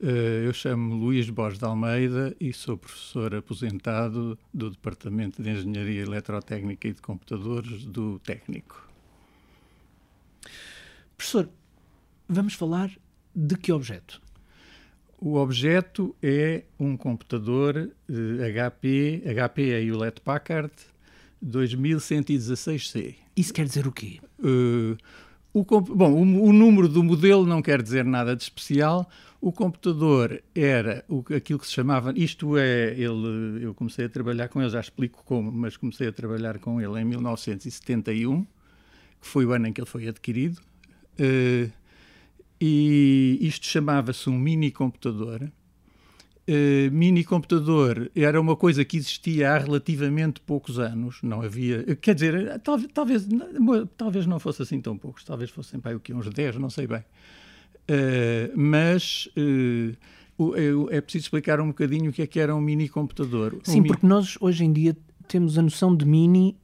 Uh, eu chamo Luís Borges de Almeida e sou professor aposentado do Departamento de Engenharia Eletrotécnica e de Computadores do Técnico. Professor, vamos falar de que objeto? O objeto é um computador HP, HP é Hewlett Packard 2116C. Isso quer dizer o quê? Uh, o, bom, o, o, número do modelo não quer dizer nada de especial. O computador era o, aquilo que se chamava. Isto é, ele, eu comecei a trabalhar com ele, já explico como, mas comecei a trabalhar com ele em 1971, que foi o ano em que ele foi adquirido. Uh, e isto chamava-se um mini computador. Uh, mini computador era uma coisa que existia há relativamente poucos anos, não havia, quer dizer, talvez, talvez, talvez não fosse assim tão poucos, talvez fossem para o que uns 10, não sei bem. Uh, mas uh, é preciso explicar um bocadinho o que é que era um mini computador. Sim, um porque mi... nós hoje em dia temos a noção de mini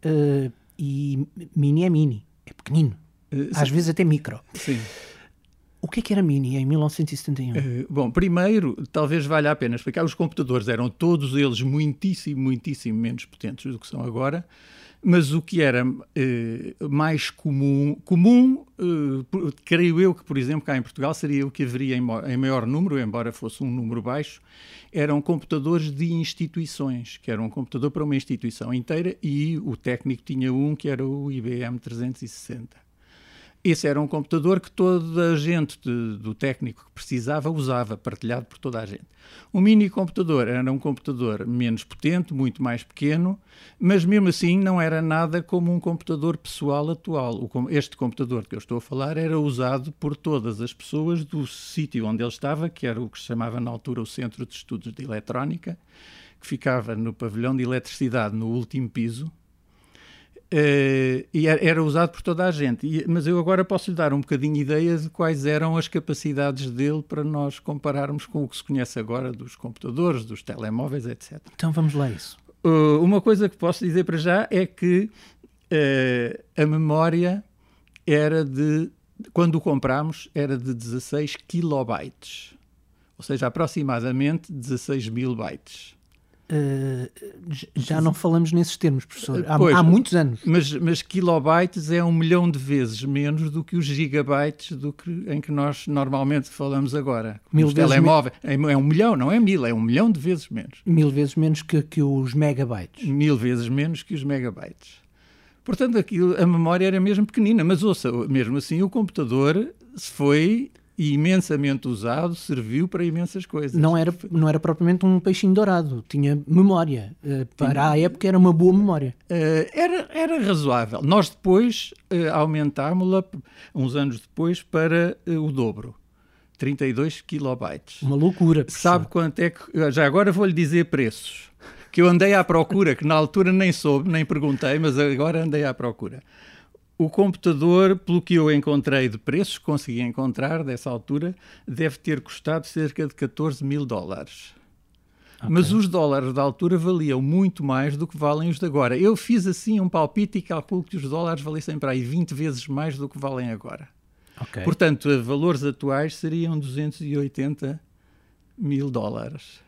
e mini é mini, é pequenino, às vezes até micro. Sim. O que é que era Mini em 1971? Uh, eh, bom, primeiro, talvez valha a pena explicar, os computadores eram todos eles muitíssimo, muitíssimo menos potentes do que são agora, mas o que era uh, mais comum, comum uh, creio eu que, por exemplo, cá em Portugal seria o que haveria em, em, maior número, embora fosse um número baixo, eram computadores de instituições, que era um computador para uma instituição inteira e o técnico tinha um que era o IBM 360. Esse era um computador que toda a gente de, do técnico que precisava usava, partilhado por toda a gente. O mini computador era um computador menos potente, muito mais pequeno, mas mesmo assim não era nada como um computador pessoal atual. Este computador que eu estou a falar era usado por todas as pessoas do sítio onde ele estava, que era o que se chamava na altura o Centro de Estudos de Eletrónica, que ficava no pavilhão de eletricidade no último piso, Uh, e era usado por toda a gente. E, mas eu agora posso lhe dar um bocadinho ideia de quais eram as capacidades dele para nós compararmos com o que se conhece agora dos computadores, dos telemóveis, etc. Então vamos lá isso. Uh, uma coisa que posso dizer para já é que uh, a memória era de, quando o comprámos, era de 16 kilobytes. Ou seja, aproximadamente 16 mil bytes. Uh, já não falamos nesses termos, professor, há, pois, há, muitos anos. Mas, mas kilobytes é um milhão de vezes menos do que os gigabytes do que, em que nós normalmente falamos agora. Mil os telemóveis. Me... É um milhão, não é mil, é um milhão de vezes menos. Mil vezes menos que, que os megabytes. Mil vezes menos que os megabytes. Portanto, aquilo, a memória era mesmo pequenina, mas ouça, mesmo assim o computador se foi imensamente usado, serviu para imensas coisas. Não era, não era propriamente um peixinho dourado, tinha memória. Uh, para tinha. a época era uma boa memória. Uh, era, era razoável. Nós depois uh, aumentámos-la, uns anos depois, para o dobro. 32 kilobytes. Uma loucura. Professor. Sabe quanto é que... Já agora vou-lhe dizer preços. Que eu andei à procura, que na altura nem soube, nem perguntei, mas agora andei à procura. O computador, pelo que eu encontrei de preços, consegui encontrar dessa altura, deve ter custado cerca de 14 mil dólares. Okay. Mas os dólares da altura valiam muito mais do que valem os de agora. Eu fiz assim um palpite e calculo que os dólares valessem para aí 20 vezes mais do que valem agora. Okay. Portanto, a valores atuais seriam 280 mil dólares.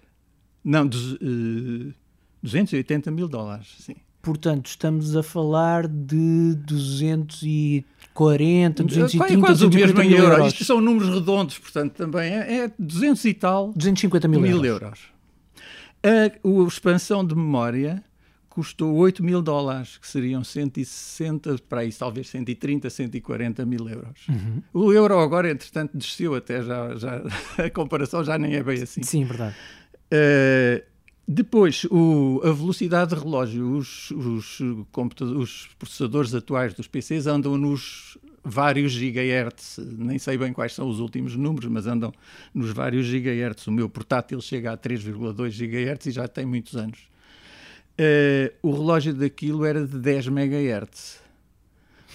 Não, dos, uh, 280 mil dólares, sim. Portanto, estamos a falar de 240, 230, é quase o mesmo em euros. euros. Isto são números redondos, portanto, também é, é 200 e tal 250 mil, mil euros. euros. A, a, expansão de memória custou 8 mil dólares, que seriam 160, para isso, talvez 130, 140 mil euros. Uhum. O euro agora, entretanto, desceu até já, já a comparação já nem é bem assim. Sim, verdade. Uh, depois, o, a velocidade de relógio, os, os, os, processadores atuais dos PCs andam nos vários gigahertz, nem sei bem quais são os últimos números, mas andam nos vários gigahertz. O meu portátil chega a 3,2 gigahertz e já tem muitos anos. Uh, o relógio daquilo era de 10 megahertz.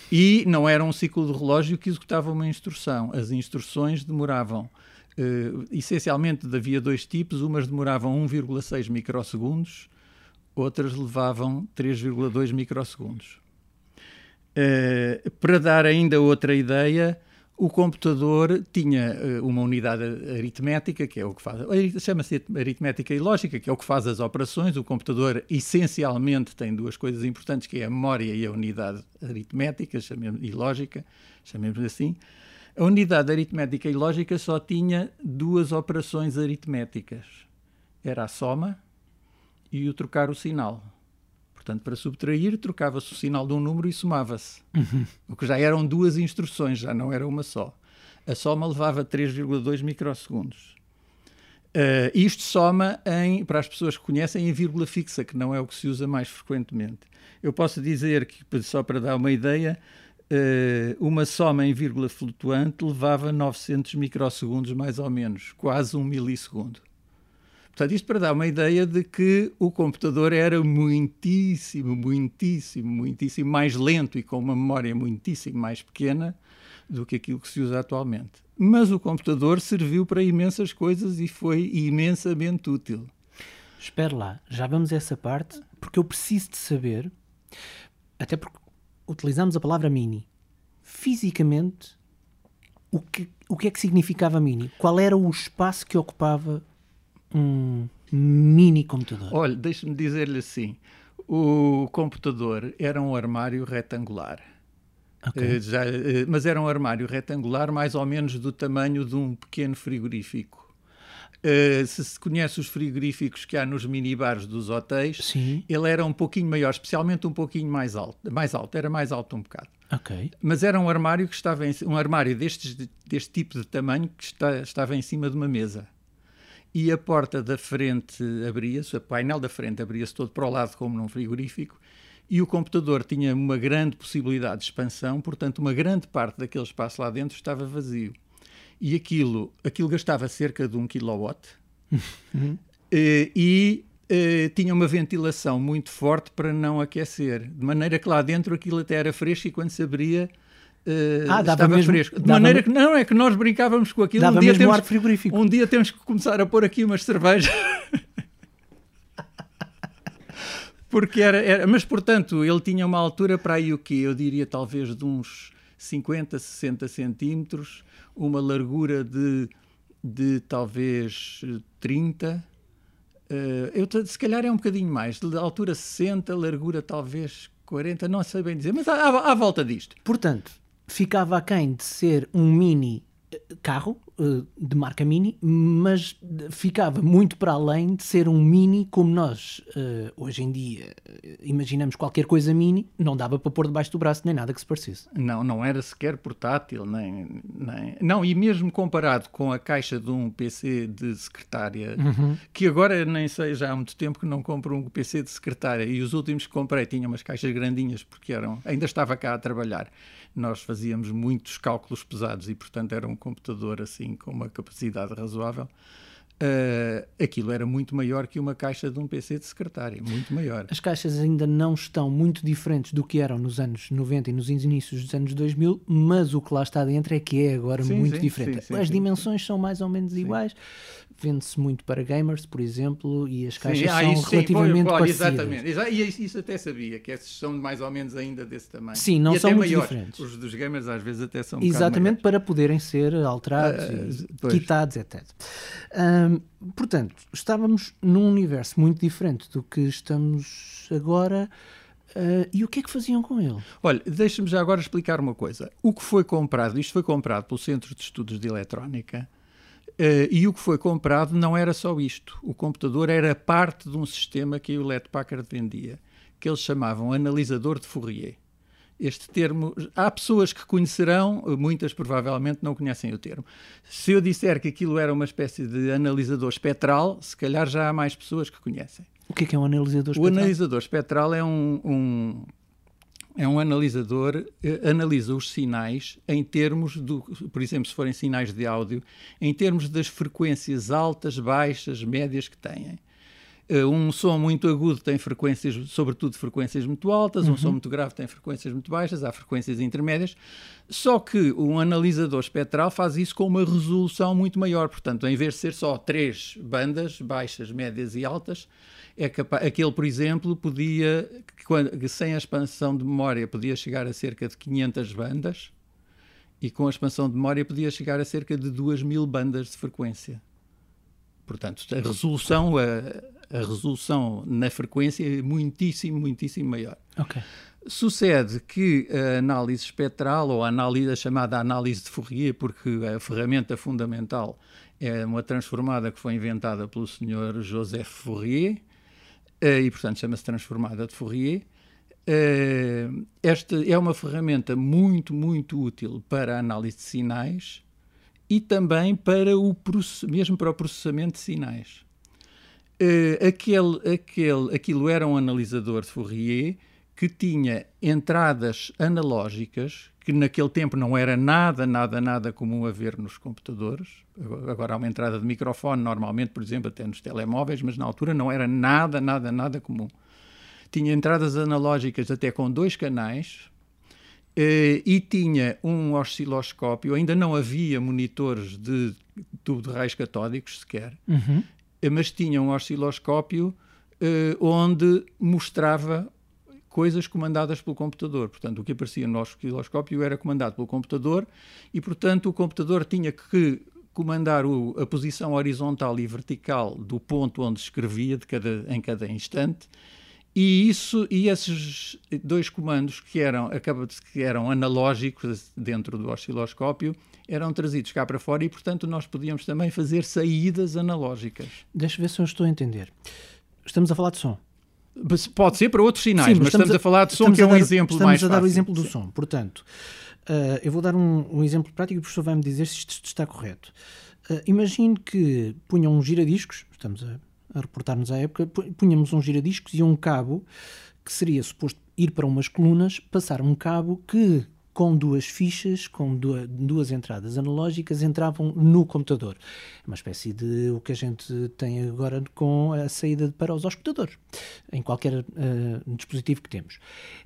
E não era um ciclo de relógio que executava uma instrução. As instruções demoravam Uh, essencialmente havia dois tipos, umas demoravam 1,6 microsegundos, outras levavam 3,2 microsegundos. Uh, para dar ainda outra ideia, o computador tinha uh, uma unidade aritmética, que é o que faz, chama-se aritmética e lógica, que é o que faz as operações. O computador essencialmente tem duas coisas importantes, que é a memória e a unidade aritmética chamemos, e lógica, chamemos assim. A unidade aritmética e lógica só tinha duas operações aritméticas. Era a soma e o trocar o sinal. Portanto, para subtrair, trocava-se o sinal de um número e somava-se. Uhum. O que já eram duas instruções, já não era uma só. A soma levava 3,2 microsegundos. Uh, isto soma, em, para as pessoas que conhecem, em vírgula fixa, que não é o que se usa mais frequentemente. Eu posso dizer que, só para dar uma ideia, uma soma em vírgula flutuante levava 900 microsegundos, mais ou menos, quase um milissegundo. Portanto, isto para dar uma ideia de que o computador era muitíssimo, muitíssimo, muitíssimo mais lento e com uma memória muitíssimo mais pequena do que aquilo que se usa atualmente. Mas o computador serviu para imensas coisas e foi imensamente útil. Espera lá, já vamos a essa parte, porque eu preciso de saber, até porque utilizamos a palavra mini. Fisicamente, o que, o que é que significava mini? Qual era o espaço que ocupava um mini computador? Olha, deixe-me dizer-lhe assim: o computador era um armário retangular. Okay. Uh, já, uh, mas era um armário retangular mais ou menos do tamanho de um pequeno frigorífico. Uh, se se conhece os frigoríficos que há nos minibares dos hotéis, Sim. ele era um pouquinho maior, especialmente um pouquinho mais alto, mais alto, era mais alto um bocado. Okay. Mas era um armário que estava em, um armário destes, deste tipo de tamanho que está, estava em cima de uma mesa e a porta da frente abria-se, o painel da frente abria-se todo para o lado, como num frigorífico, e o computador tinha uma grande possibilidade de expansão, portanto, uma grande parte daquele espaço lá dentro estava vazio. E aquilo, aquilo gastava cerca de um kilowatt uhum. e, e eh, tinha uma ventilação muito forte para não aquecer, de maneira que lá dentro aquilo até era fresco e quando se abria Uh, ah, estava mesmo, fresco. De maneira que não é que nós brincávamos com aquilo. Dava um dia temos, ar frigorífico. Um dia temos que começar a pôr aqui umas cervejas. Porque era, era, Mas, portanto, ele tinha uma altura para aí o quê? Eu diria talvez de uns 50, 60 centímetros, uma largura de, de talvez 30. Uh, eh, eu, se calhar é um bocadinho mais, de altura 60, largura talvez 40, não sei bem dizer, mas à, à, volta disto. Portanto, ficava aquém de ser um mini eh, carro de marca Mini, mas ficava muito para além de ser um Mini como nós eh, hoje em dia imaginamos qualquer coisa Mini, não dava para pôr debaixo do braço nem nada que se parecesse. Não, não era sequer portátil, nem, nem... Não, e mesmo comparado com a caixa de um PC de secretária, uhum. que agora nem sei, já há muito tempo que não compro um PC de secretária, e os últimos que comprei tinham umas caixas grandinhas porque eram, ainda estava cá a trabalhar. Nós fazíamos muitos cálculos pesados e, portanto, era um computador assim com uma capacidade razoável, Uh, aquilo era muito maior que uma caixa de um PC de secretário, muito maior. As caixas ainda não estão muito diferentes do que eram nos anos 90 e nos inícios dos anos 2000, mas o que lá está dentro é que é agora sim, muito sim, diferente. Sim, As dimensões são mais ou menos iguais, vende-se muito para gamers, por exemplo, e as caixas ah, são relativamente foi, parecidas. Exatamente, e isso até sabia, que esses são mais ou menos ainda desse tamanho. Sim, não e são muito maiores. diferentes. Os dos gamers às vezes até são um Exatamente, para poderem ser alterados, uh, quitados, etc. Um, portanto, estávamos num universo muito diferente do que estamos agora. Uh, e o que é que faziam com ele? Olha, deixa-me já agora explicar uma coisa. O que foi comprado, isto foi comprado pelo Centro de Estudos de Eletrónica, uh, e o que foi comprado não era só isto. O computador era parte de um sistema que a Hewlett Packard vendia, que eles chamavam analisador de Fourier este termo. Há pessoas que conhecerão, muitas provavelmente não conhecem o termo. Se eu disser que aquilo era uma espécie de analisador espectral, se calhar já há mais pessoas que conhecem. O que é, que é um analisador espectral? O analisador espectral é um, um é um analisador, analisa os sinais em termos do, por exemplo, se forem sinais de áudio, em termos das frequências altas, baixas, médias que têm. Eh, um som muito agudo tem frequências, sobretudo frequências muito altas, uhum. um som muito grave tem frequências muito baixas, há frequências intermédias, só que um analisador espectral faz isso com uma resolução muito maior, portanto, em vez de ser só três bandas, baixas, médias e altas, é capaz, aquele, por exemplo, podia, sem a expansão de memória, podia chegar a cerca de 500 bandas, e com a expansão de memória podia chegar a cerca de 2 mil bandas de frequência. Portanto, a resolução, a, a resolução na frequência é muitíssimo, muitíssimo maior. Ok. Sucede que a análise espectral, ou a, análise, a chamada análise de Fourier, porque a ferramenta fundamental é uma transformada que foi inventada pelo Sr. Joseph Fourier, eh, e portanto chama-se transformada de Fourier. Eh, esta é uma ferramenta muito, muito útil para a análise de sinais e também para o mesmo para o processamento de sinais. Uh, aquele, aquele, aquilo era um analisador de Fourier que tinha entradas analógicas, que naquele tempo não era nada, nada, nada comum a ver nos computadores. Agora há uma entrada de microfone, normalmente, por exemplo, até nos telemóveis, mas na altura não era nada, nada, nada comum. Tinha entradas analógicas até com dois canais, Uh, e tinha um osciloscópio, ainda não havia monitores de tubo de raios catódicos sequer, uhum. Mas tinha um osciloscópio uh, onde mostrava coisas comandadas pelo computador. Portanto, o que aparecia no osciloscópio era comandado pelo computador e, portanto, o computador tinha que comandar o, a posição horizontal e vertical do ponto onde escrevia de cada, em cada instante. E isso e esses dois comandos que eram que eram analógicos dentro do osciloscópio eram trazidos cá para fora e portanto nós podíamos também fazer saídas analógicas. Deixa ver se eu estou a entender. Estamos a falar de som. Pode ser para outros sinais, Sim, mas, estamos, estamos a, a, falar de som, que é um dar, exemplo mais fácil. Estamos a dar o exemplo do som. Portanto, uh, eu vou dar um, um, exemplo prático e o professor vai-me dizer se isto está correto. Uh, imagine que punham um giradiscos, estamos a, a reportar-nos à época, punhamos um giradiscos e um cabo que seria suposto ir para umas colunas, passar um cabo que com duas fichas, com duas entradas analógicas, entravam no computador. É uma espécie de o que a gente tem agora com a saída para os escutadores, em qualquer uh, dispositivo que temos.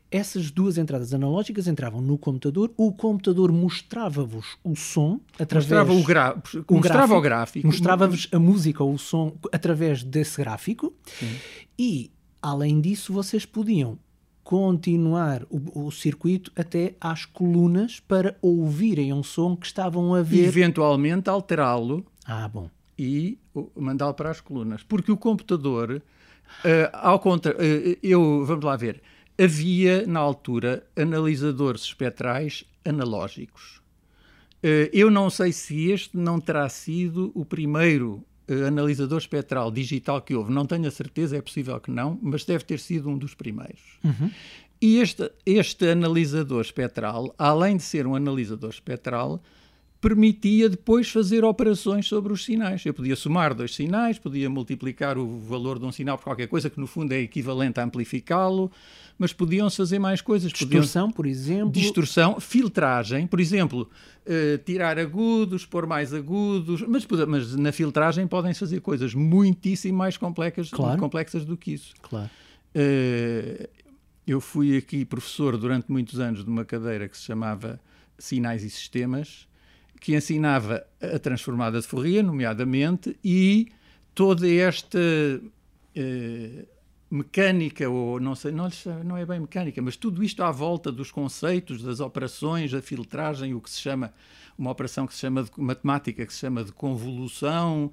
Essas duas entradas analógicas entravam no computador, o computador mostrava-vos o som através mostrava o, gra o mostrava gráfico, o gráfico, mostrava-vos a música ou o som através desse gráfico Sim. e além disso vocês podiam continuar o, o, circuito até às colunas para ouvirem um som que estavam a ver. Eventualmente alterá-lo. Ah, bom. E mandá-lo para as colunas. Porque o computador, uh, ao contra, uh, eu, vamos lá ver, havia na altura analisadores espectrais analógicos. Uh, eu não sei se este não terá sido o primeiro analisador espectral digital que houve. Não tenho a certeza, é possível que não, mas deve ter sido um dos primeiros. Uhum. E este, este analisador espectral, além de ser um analisador espectral, permitia depois fazer operações sobre os sinais. Eu podia somar dois sinais, podia multiplicar o valor de um sinal por qualquer coisa que no fundo é equivalente a amplificá-lo, mas podiam-se fazer mais coisas. Distorção, por exemplo. Distorção, filtragem, por exemplo, uh, tirar agudos, pôr mais agudos, mas, mas na filtragem podem-se fazer coisas muitíssimo mais complexas, claro. complexas do que isso. Claro. Uh, eu fui aqui professor durante muitos anos de uma cadeira que se chamava Sinais e Sistemas, que ensinava a transformada de Fourier, nomeadamente, e toda esta uh, mecânica, ou não sei, não, não é bem mecânica, mas tudo isto à volta dos conceitos, das operações, a filtragem, o que se chama, uma operação que se chama de matemática, que se chama de convolução,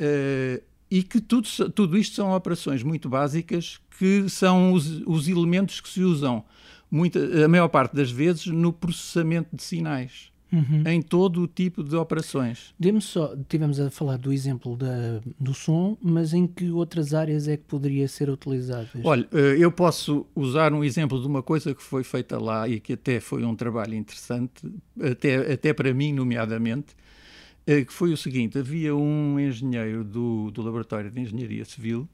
uh, e que tudo, tudo isto são operações muito básicas que são os, os elementos que se usam muita, a maior parte das vezes no processamento de sinais uhum. em todo o tipo de operações. Dê-me só, tivemos a falar do exemplo da, do som, mas em que outras áreas é que poderia ser utilizado? Este? Olha, eh, eu posso usar um exemplo de uma coisa que foi feita lá e que até foi um trabalho interessante, até, até para mim, nomeadamente, eh, que foi o seguinte: havia um engenheiro do, do Laboratório de Engenharia Civil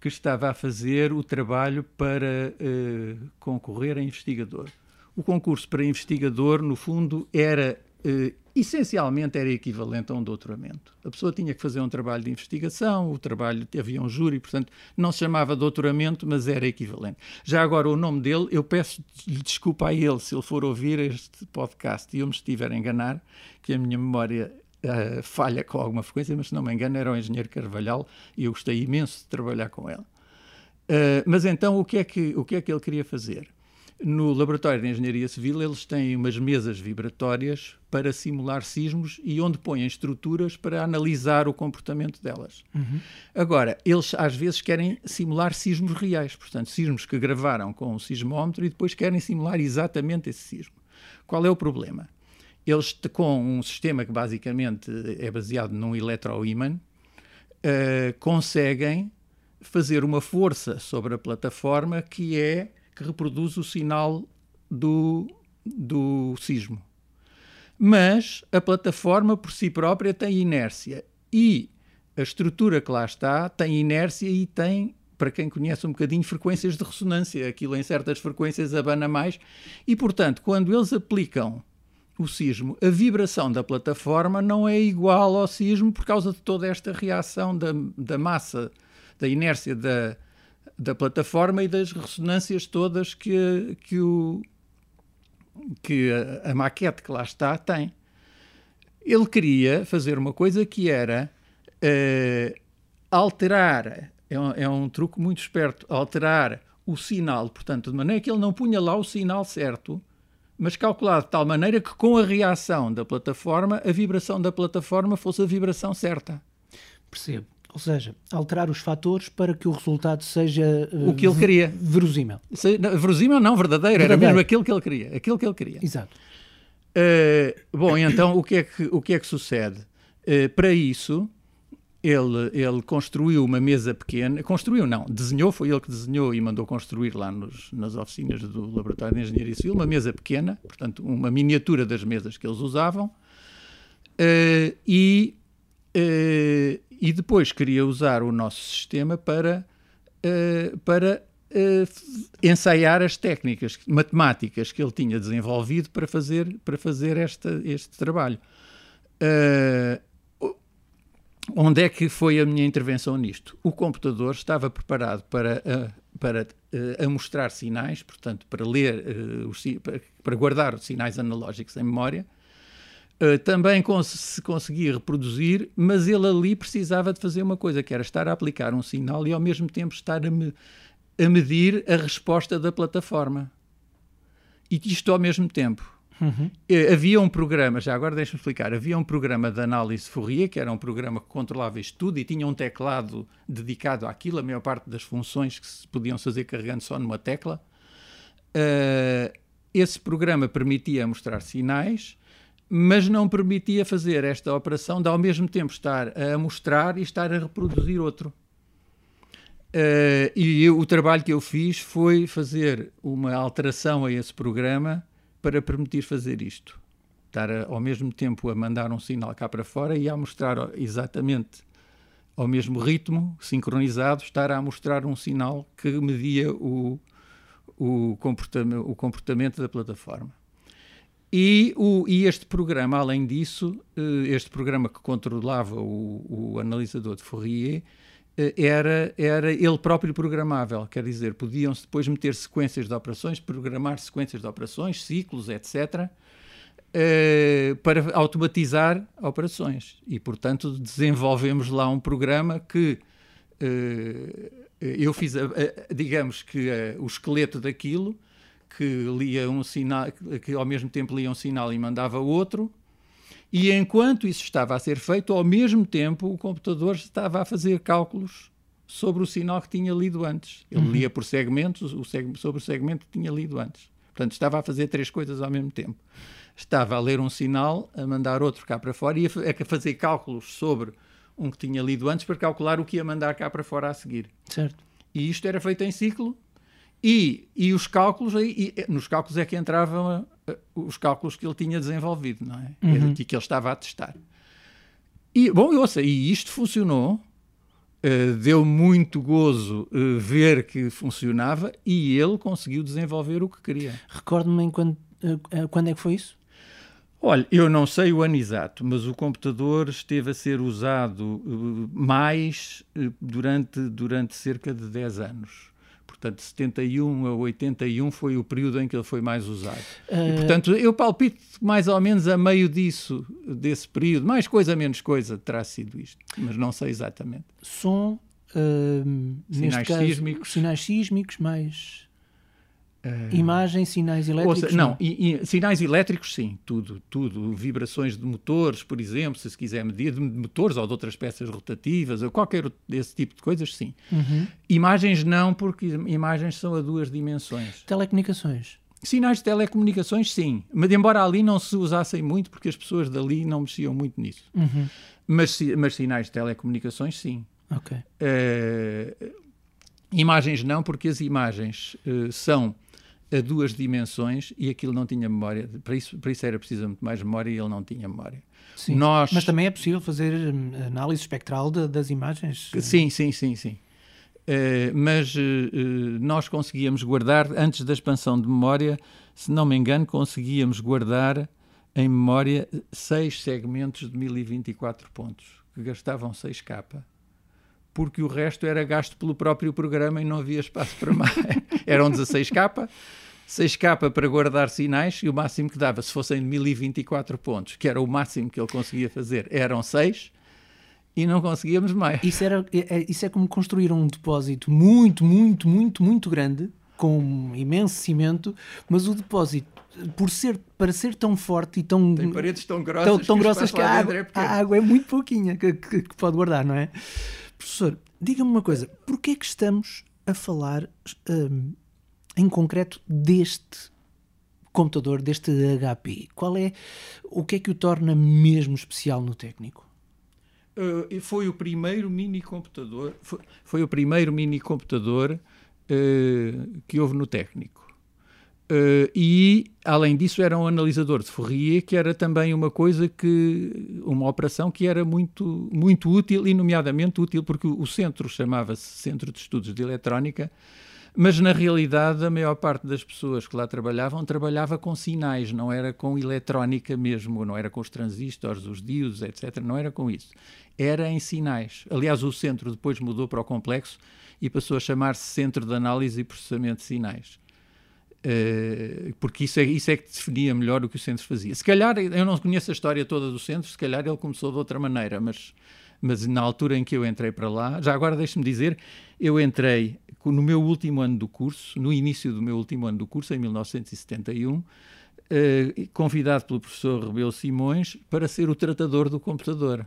que estava a fazer o trabalho para uh, concorrer a investigador o concurso para investigador, no fundo, era eh, essencialmente era equivalente a um doutoramento. A pessoa tinha que fazer um trabalho de investigação, o trabalho havia um júri, portanto, não se chamava doutoramento, mas era equivalente. Já agora o nome dele, eu peço desculpa a ele se ele for ouvir este podcast e eu me estiver a enganar, que a minha memória uh, falha com alguma frequência, mas se não me engano era o engenheiro Carvalhal e eu gostei imenso de trabalhar com ele. Uh, mas então o que, é que, o que é que ele queria fazer? No laboratório de engenharia civil, eles têm umas mesas vibratórias para simular sismos e onde põem estruturas para analisar o comportamento delas. Uhum. Agora, eles às vezes querem simular sismos reais, portanto, sismos que gravaram com um sismómetro e depois querem simular exatamente esse sismo. Qual é o problema? Eles, com um sistema que basicamente é baseado num eletroímã, uh, conseguem fazer uma força sobre a plataforma que é que reproduz o sinal do, do sismo. Mas a plataforma por si própria tem inércia e a estrutura que lá está tem inércia e tem, para quem conhece um bocadinho, frequências de ressonância. Aquilo em certas frequências abana mais e, portanto, quando eles aplicam o sismo, a vibração da plataforma não é igual ao sismo por causa de toda esta reação da, da massa, da inércia da, da plataforma e das ressonâncias todas que, que, o, que a, a maquete que lá está tem. Ele queria fazer uma coisa que era uh, alterar, é um, é um truque muito esperto, alterar o sinal, portanto, de maneira que ele não punha lá o sinal certo, mas calculado de tal maneira que com a reação da plataforma, a vibração da plataforma fosse a vibração certa. Percebo. Ou seja, alterar os fatores para que o resultado seja uh, o que ele queria. Verosímil. Se, não, verosímil não, verdadeiro, verdadeiro, era mesmo aquilo que ele queria. Aquilo que ele queria. Exato. Uh, bom, então o que é que, o que, é que sucede? Uh, para isso, ele, ele construiu uma mesa pequena. Construiu, não, desenhou, foi ele que desenhou e mandou construir lá nos, nas oficinas do Laboratório de Engenharia Civil, uma mesa pequena, portanto, uma miniatura das mesas que eles usavam. e e depois queria usar o nosso sistema para, uh, para uh, ensaiar as técnicas matemáticas que ele tinha desenvolvido para fazer, para fazer esta, este trabalho. Uh, onde é que foi a minha intervenção nisto? O computador estava preparado para, para a mostrar sinais, portanto, para ler, os, para guardar os sinais analógicos em memória, Uh, também cons se conseguia reproduzir, mas ele ali precisava de fazer uma coisa, que era estar a aplicar um sinal e ao mesmo tempo estar a, me a medir a resposta da plataforma. E isto ao mesmo tempo. Uhum. Uh, havia um programa, já agora deixa-me explicar, havia um programa de análise Fourier, que era um programa que controlava isto tudo e tinha um teclado dedicado àquilo, a maior parte das funções que se podiam fazer carregando só numa tecla. Uh, esse programa permitia mostrar sinais, mas não permitia fazer esta operação de ao mesmo tempo estar a mostrar e estar a reproduzir outro. Uh, e eu, o trabalho que eu fiz foi fazer uma alteração a esse programa para permitir fazer isto. Estar a, ao mesmo tempo a mandar um sinal cá para fora e a mostrar exatamente ao mesmo ritmo, sincronizado, estar a mostrar um sinal que media o, o, comportamento, o comportamento da plataforma. E, o, e, este programa, além disso, eh, este programa que controlava o, o analisador de Fourier, eh, era, era ele próprio programável, quer dizer, podiam-se depois meter sequências de operações, programar sequências de operações, ciclos, etc., eh, para automatizar operações. E, portanto, desenvolvemos lá um programa que eu fiz, digamos que o esqueleto daquilo que lia um sinal, que ao mesmo tempo lia um sinal e mandava outro, e enquanto isso estava a ser feito, ao mesmo tempo o computador estava a fazer cálculos sobre o sinal que tinha lido antes. Ele uhum. lia por segmentos o seg sobre o segmento que tinha lido antes. Portanto, estava a fazer três coisas ao mesmo tempo. Estava a ler um sinal, a mandar outro cá para fora e a, fazer cálculos sobre um que tinha lido antes para calcular o que ia mandar cá para fora a seguir. Certo. E isto era feito em ciclo e, e os cálculos, e, e, nos cálculos é que entravam uh, os cálculos que ele tinha desenvolvido, não é? Uhum. Que, que ele estava a testar. E, bom, ouça, e isto funcionou, uh, deu muito gozo uh, ver que funcionava e ele conseguiu desenvolver o que queria. Recordo-me quando, quando é que foi isso? Olha, eu não sei o ano exato, mas o computador esteve a ser usado mais durante, durante cerca de 10 anos portanto 71 a 81 foi o período em que ele foi mais usado. Uh... E, portanto, eu palpito mais ou menos a meio disso, desse período, mais coisa, menos coisa, terá sido isto, mas não sei exatamente. Som, uh, sinais caso, sísmicos. Sinais sísmicos, mais... Imagem, sinais elétricos? Ouça, não, e, e, sinais elétricos, sim, tudo, tudo. Vibrações de motores, por exemplo, se se quiser medir, de motores ou de outras peças rotativas, ou qualquer desse tipo de coisas, sim. Uhum. Imagens não, porque imagens são a duas dimensões. Telecomunicações? Sinais de telecomunicações, sim. Mas embora ali não se usassem muito, porque as pessoas dali não mexiam muito nisso. Uhum. Mas, mas sinais de telecomunicações, sim. Ok. Uh, imagens não, porque as imagens uh, são a duas dimensões e aquilo não tinha memória. Para isso, para isso era preciso muito mais memória e ele não tinha memória. Sim. Nós... Mas também é possível fazer hum, análise espectral de, das imagens? Sim, sim, sim, sim. Uh, mas uh, nós conseguíamos guardar, antes da expansão de memória, se não me engano, conseguíamos guardar em memória seis segmentos de 1024 pontos, que gastavam 6K porque o resto era gasto pelo próprio programa e não havia espaço para mais. Eram 16K, 6K para guardar sinais e o máximo que dava, se fossem 1024 pontos, que era o máximo que ele conseguia fazer, eram 6 e não conseguíamos mais. Isso, era, é, é, isso é como construir um depósito muito, muito, muito, muito grande, com um imenso cimento, mas o depósito por ser, para ser tão forte e tão. Tem paredes tão grossas, tão, tão que, grossas que a água, é a água é muito pouquinha que, que, que pode guardar, não é? Professor, diga-me uma coisa: porquê é que estamos a falar um, em concreto deste computador, deste HP? Qual é, o que é que o torna mesmo especial no técnico? Uh, foi o primeiro mini computador, foi, foi o primeiro mini computador uh, que houve no técnico. Uh, e, além disso, era um analisador de Fourier, que era também uma coisa que, uma operação que era muito, muito útil, e nomeadamente útil porque o centro chamava-se Centro de Estudos de Eletrónica, mas na realidade a maior parte das pessoas que lá trabalhavam trabalhava com sinais, não era com eletrónica mesmo, não era com os transistores, os diodos, etc. Não era com isso. Era em sinais. Aliás, o centro depois mudou para o complexo e passou a chamar-se Centro de Análise e Processamento de Sinais. Uh, porque isso é, isso é que definia melhor o que o centro fazia. Se calhar, eu não conheço a história toda do centro, se calhar ele começou de outra maneira, mas, mas na altura em que eu entrei para lá, já agora deixe-me dizer, eu entrei no meu último ano do curso, no início do meu último ano do curso, em 1971, uh, eh, convidado pelo professor Rebelo Simões para ser o tratador do computador.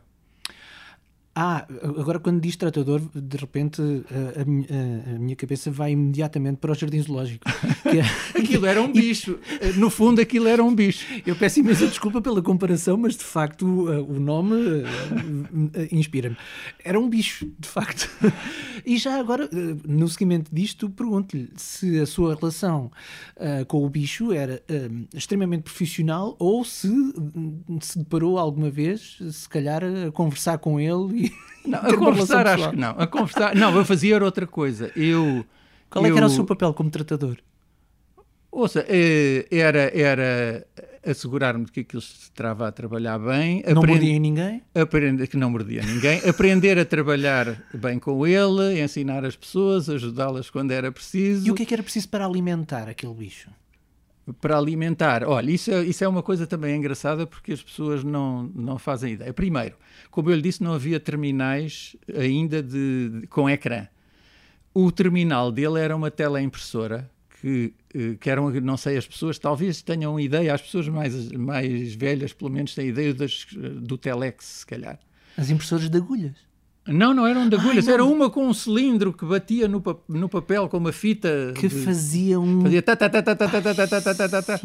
Ah, agora quando diz tratador, de repente a, a, a, minha cabeça vai imediatamente para o jardim zoológico. É... aquilo era um bicho. No fundo, aquilo era um bicho. Eu peço imensa desculpa pela comparação, mas de facto o nome inspira-me. Era um bicho, de facto. E já agora, no seguimento disto, pergunto-lhe se a sua relação uh, com o bicho era uh, extremamente profissional ou se se deparou alguma vez, se calhar, a conversar com ele não, a conversar acho que não. A conversar, não, eu fazia outra coisa. Eu, Qual é eu, que era o seu papel como tratador? Ouça, eh, era, era assegurar-me que aquilo se estava a trabalhar bem. Não aprend... mordia ninguém? Aprender, que não mordia ninguém. aprender a trabalhar bem com ele, ensinar as pessoas, ajudá-las quando era preciso. E o que é que era preciso para alimentar aquele bicho? Para alimentar. Olha, isso é, isso é uma coisa também engraçada porque as pessoas não, não fazem ideia. Primeiro, como eu lhe disse, não havia terminais ainda de, de com ecrã. O terminal dele era uma tela impressora que, eh, que eram, não sei, as pessoas talvez tenham ideia, as pessoas mais, mais velhas pelo menos têm ideia das, do Telex, se calhar. As impressoras de agulhas? Não, não eram de agulhas, Ai, era uma com um cilindro que batia no, no papel com uma fita. Que de... fazia um. Fazia ta ta ta ta ta ta ta ta ta ta ta ta.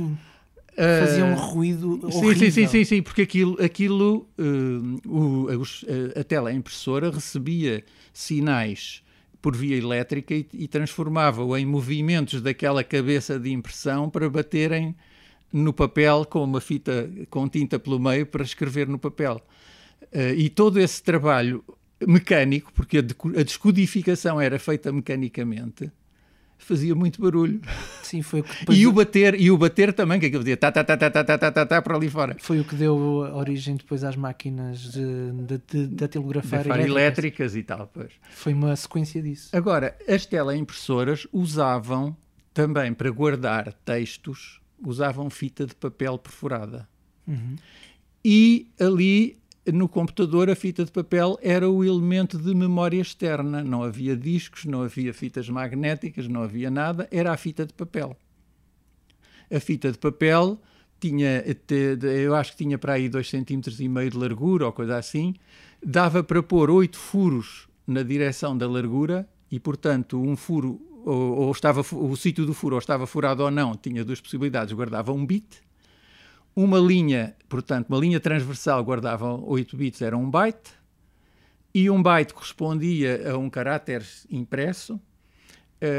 Fazia um ruído sim, sim, sim, sim, sim, porque aquilo, aquilo uh, o, a, a tela impressora recebia sinais por via elétrica e, e transformava-o em movimentos daquela cabeça de impressão para baterem no papel com uma fita com tinta pelo meio para escrever no papel. Uh, e todo esse trabalho mecânico, porque a descodificação era feita mecanicamente, fazia muito barulho. Sim, foi o que e o bater E o bater também, que aquilo dizia tá, tá, tá, tá, tá, tá, tá, tá, tá, para ali fora. Foi o que deu origem depois às máquinas de, de, de, telegrafar elétricas. elétricas e tal. Pois. Foi uma sequência disso. Agora, as teleimpressoras usavam também para guardar textos, usavam fita de papel perfurada. Uhum. E ali no computador a fita de papel era o elemento de memória externa. Não havia discos, não havia fitas magnéticas, não havia nada, era a fita de papel. A fita de papel tinha, eu acho que tinha para aí 2,5 cm de largura ou coisa assim, dava para pôr oito furos na direção da largura e, portanto, um furo, ou, ou estava, o sítio do furo ou estava furado ou não, tinha duas possibilidades, guardava um bit. Uma linha, portanto, uma linha transversal guardava 8 bits, era um byte, e um byte correspondia a um caráter impresso,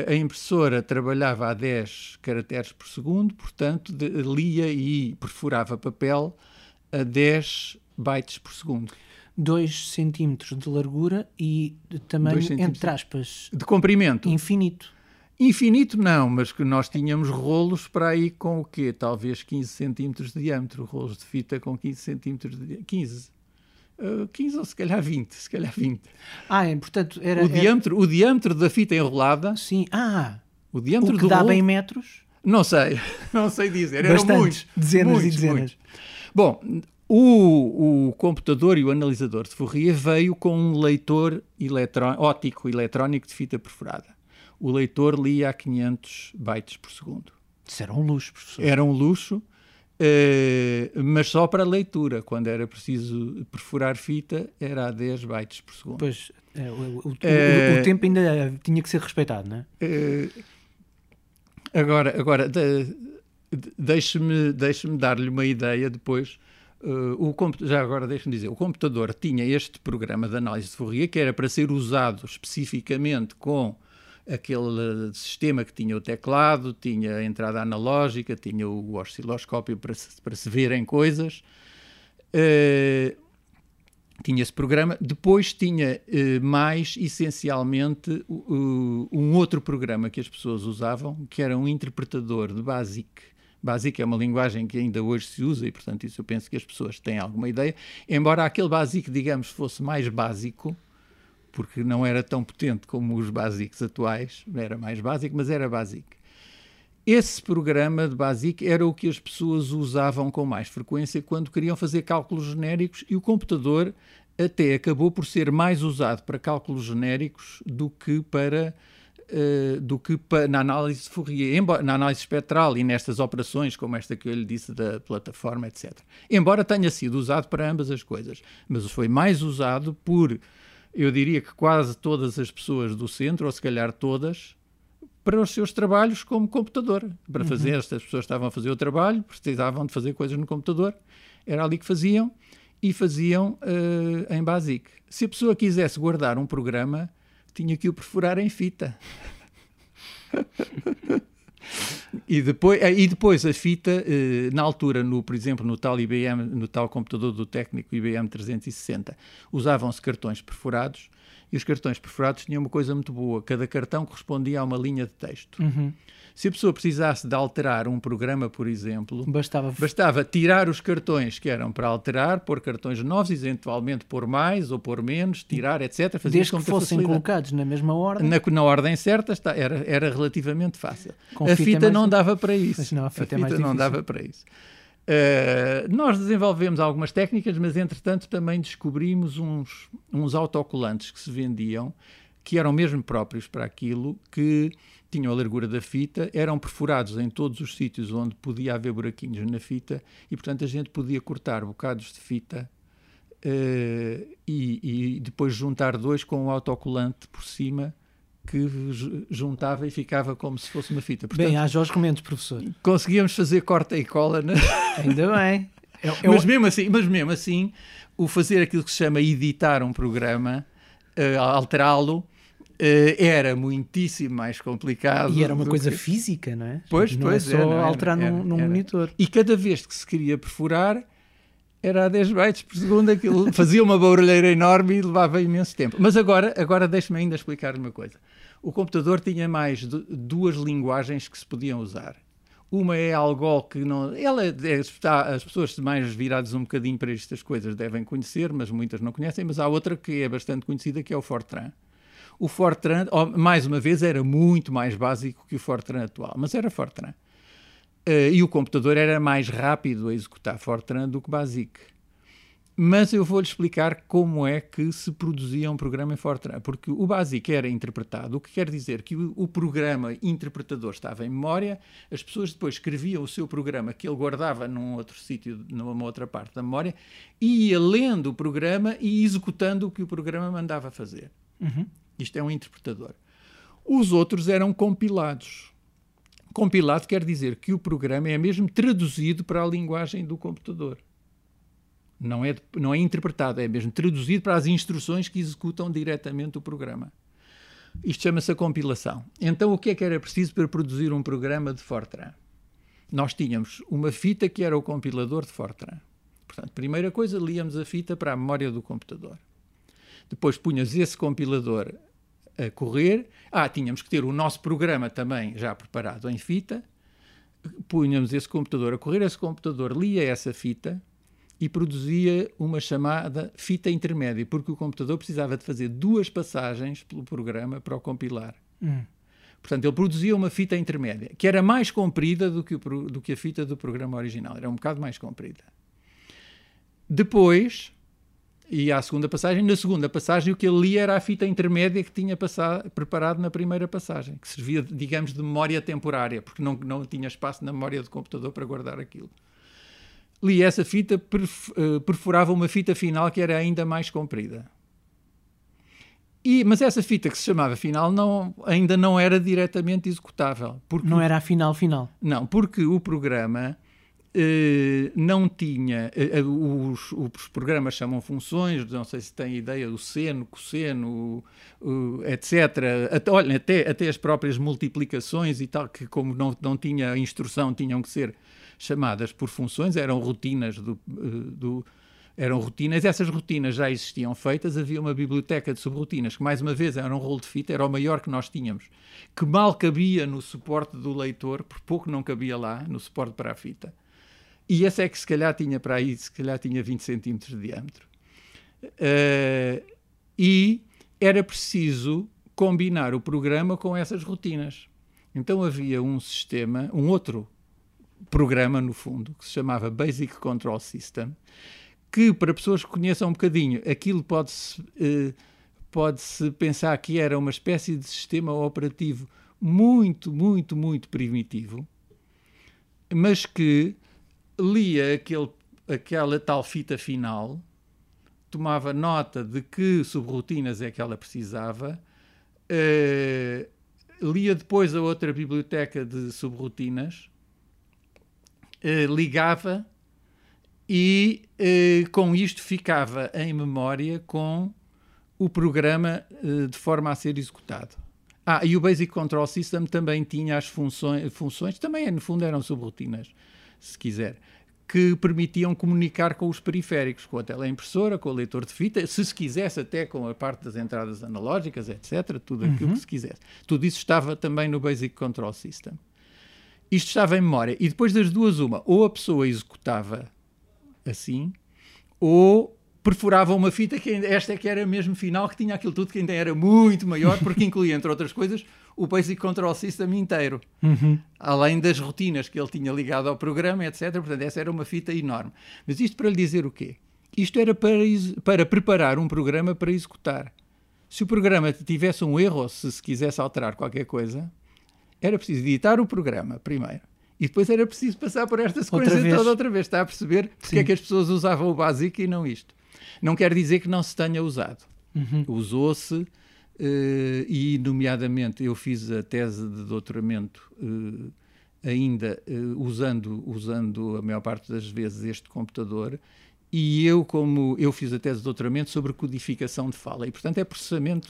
a impressora trabalhava a 10 caracteres por segundo, portanto, de, lia e perfurava papel a 10 bytes por segundo. 2 centímetros de largura e também, entre aspas, de comprimento. Infinito. Infinito não, mas que nós tínhamos rolos para aí com o quê? Talvez 15 centímetros de diâmetro, rolos de fita com 15 centímetros de diâmetro. 15. 15 ou se calhar 20, se calhar 20. Ah, é, portanto era o, era... Diâmetro, o diâmetro da fita enrolada. Sim, ah. O diâmetro o que do dava rolo, em metros? Não sei, não sei dizer. Bastantes, Eram muitos, dezenas muitos, e dezenas. Muitos. Bom, o, o, computador e o analisador de Fourier veio com um leitor eletro, óptico eletrónico de fita perfurada. O leitor lia a 500 bytes por segundo. Isso era um luxo, professor. Era um luxo Uh, mas só para leitura, quando era preciso perfurar fita, era a 10 bytes por segundo. Pois, é, o, o, uh, o, o, tempo ainda tinha que ser respeitado, não é? Uh, agora, agora de, de, deixe-me deixe dar-lhe uma ideia depois. o, já agora deixe-me dizer, o computador tinha este programa de análise de Fourier que era para ser usado especificamente com aquele sistema que tinha o teclado, tinha a entrada analógica, tinha o osciloscópio para se, para se verem coisas. Uh, tinha esse programa. Depois tinha uh, mais, essencialmente, uh, um outro programa que as pessoas usavam, que era um interpretador de BASIC. BASIC é uma linguagem que ainda hoje se usa e, portanto, isso eu penso que as pessoas têm alguma ideia. Embora aquele BASIC, digamos, fosse mais básico, porque não era tão potente como os básicos atuais, era mais básico, mas era básico. Esse programa de BASIC era o que as pessoas usavam com mais frequência quando queriam fazer cálculos genéricos e o computador até acabou por ser mais usado para cálculos genéricos do que para uh, do que para, na análise de Fourier, embora, na análise espectral e nestas operações como esta que eu lhe disse da plataforma, etc. Embora tenha sido usado para ambas as coisas, mas foi mais usado por eu diria que quase todas as pessoas do centro, ou se calhar todas, para os seus trabalhos como computador. Para uhum. fazer, estas pessoas estavam a fazer o trabalho, precisavam de fazer coisas no computador, era ali que faziam e faziam uh, em BASIC. Se a pessoa quisesse guardar um programa, tinha que o perfurar em fita. E depois, eh, e depois a fita, eh, na altura, no, por exemplo, no tal IBM, no tal computador do técnico IBM 360, usavam-se cartões perfurados e os cartões perfurados tinham uma coisa muito boa: cada cartão correspondia a uma linha de texto. Uhum. Se a pessoa precisasse de alterar um programa, por exemplo, bastava... bastava tirar os cartões que eram para alterar, pôr cartões novos, eventualmente pôr mais ou pôr menos, tirar, etc. Fazia Desde que fossem facilidade. colocados na mesma ordem. Na, na ordem certa está, era, era relativamente fácil. Com a fita, fita não dava para isso. não, a fita, a fita é não dava para isso. Uh, nós desenvolvemos algumas técnicas, mas entretanto também descobrimos uns, uns autocolantes que se vendiam, que eram mesmo próprios para aquilo, que tinham a largura da fita, eram perfurados em todos os sítios onde podia haver buraquinhos na fita e, portanto, a gente podia cortar bocados de fita uh, e, e, depois juntar dois com um autocolante por cima que juntava e ficava como se fosse uma fita. Portanto, Bem, haja os comentos, professor. Conseguíamos fazer corta e cola. Na... Ainda bem. Eu, eu... Mas, mesmo assim, mas mesmo assim, o fazer aquilo que se chama editar um programa, uh, alterá-lo, Uh, era muitíssimo mais complicado. E era uma coisa que... física, não é? Pois, não é pois. É só era, alterar era, num, num era. monitor. E cada vez que se queria perfurar, era a 10 bytes por segundo, aquilo fazia uma barulheira enorme e levava imenso tempo. Mas agora, agora deixe-me ainda explicar uma coisa. O computador tinha mais duas linguagens que se podiam usar. Uma é algo que não. Ela é, está, as pessoas mais viradas um bocadinho para estas coisas devem conhecer, mas muitas não conhecem. Mas há outra que é bastante conhecida, que é o Fortran o Fortran, mais uma vez, era muito mais básico que o Fortran atual, mas era Fortran. Uh, e o computador era mais rápido a executar Fortran do que BASIC. Mas eu vou-lhe explicar como é que se produzia um programa em Fortran. Porque o básico era interpretado, o que quer dizer que o, o, programa interpretador estava em memória, as pessoas depois escreviam o seu programa que ele guardava num outro sítio, numa outra parte da memória, e ia lendo o programa e executando o que o programa mandava fazer. Uhum. Isto é um interpretador. Os outros eram compilados. Compilado quer dizer que o programa é mesmo traduzido para a linguagem do computador. Não é, não é interpretado, é mesmo traduzido para as instruções que executam diretamente o programa. Isto chama-se a compilação. Então, o que é que era preciso para produzir um programa de Fortran? Nós tínhamos uma fita que era o compilador de Fortran. Portanto, primeira coisa, líamos a fita para a memória do computador. Depois punhas esse compilador a correr. Ah, tínhamos que ter o nosso programa também já preparado em fita. Punhamos esse computador a correr, esse computador lia essa fita, e produzia uma chamada fita intermédia, porque o computador precisava de fazer duas passagens pelo programa para o compilar. Hum. Portanto, ele produzia uma fita intermédia, que era mais comprida do que, o, do que a fita do programa original, era um bocado mais comprida. Depois, ia à segunda passagem, na segunda passagem o que ele lia era a fita intermédia que tinha passado, preparado na primeira passagem, que servia, digamos, de memória temporária, porque não, não tinha espaço na memória do computador para guardar aquilo li essa fita, eh, perfurava uma fita final que era ainda mais comprida. E, mas essa fita que se chamava final não, ainda não era diretamente executável. Porque, não era a final final? Não, porque o programa eh, não tinha. Eh, os, os, programas chamam funções, não sei se têm ideia do seno, cosseno, etc. Até, olha, até, até as próprias multiplicações e tal, que como não, não tinha instrução, tinham que ser chamadas por funções, eram rotinas do, eh, do eram rotinas, essas rotinas já existiam feitas, havia uma biblioteca de subrrotinas, que mais uma vez era um rolo de fita, era o maior que nós tínhamos, que mal cabia no suporte do leitor, por pouco não cabia lá, no suporte para a fita. E esse é que se calhar tinha para aí, se calhar tinha 20 centímetros de diâmetro. Uh, e era preciso combinar o programa com essas rotinas. Então havia um sistema, um outro programa, no fundo, que se chamava Basic Control System, que para pessoas que conheçam um bocadinho, aquilo pode-se eh, pode -se pensar que era uma espécie de sistema operativo muito, muito, muito primitivo, mas que lia aquele, aquela tal fita final, tomava nota de que subrotinas é que ela precisava, eh, lia depois a outra biblioteca de subrotinas eh, ligava e uh, com isto ficava em memória com o programa uh, de forma a ser executado. Ah, e o Basic Control System também tinha as funções, funções também no fundo eram subrotinas, se quiser, que permitiam comunicar com os periféricos, com a teleimpressora, com o leitor de fita, se se quisesse até com a parte das entradas analógicas, etc., tudo aquilo uhum. que se quisesse. Tudo isso estava também no Basic Control System isto estava em memória. E depois das duas, uma, ou a pessoa executava assim, ou perfurava uma fita que esta é que era mesmo final, que tinha aquilo tudo que ainda era muito maior, porque incluía, entre outras coisas, o Basic Control System inteiro. Uhum. Além das rotinas que ele tinha ligado ao programa, etc. Portanto, essa era uma fita enorme. Mas isto para lhe dizer o quê? Isto era para, para preparar um programa para executar. Se o programa tivesse um erro, ou se se quisesse alterar qualquer coisa, era preciso editar o programa primeiro. E depois era preciso passar por esta sequência outra toda outra vez. Está a perceber porque é que as pessoas usavam o básico e não isto. Não quer dizer que não se tenha usado. Uhum. Usou-se, uh, e nomeadamente eu fiz a tese de doutoramento uh, ainda uh, usando, usando a maior parte das vezes este computador. E eu, como eu fiz a tese de doutoramento sobre codificação de fala, e portanto é processamento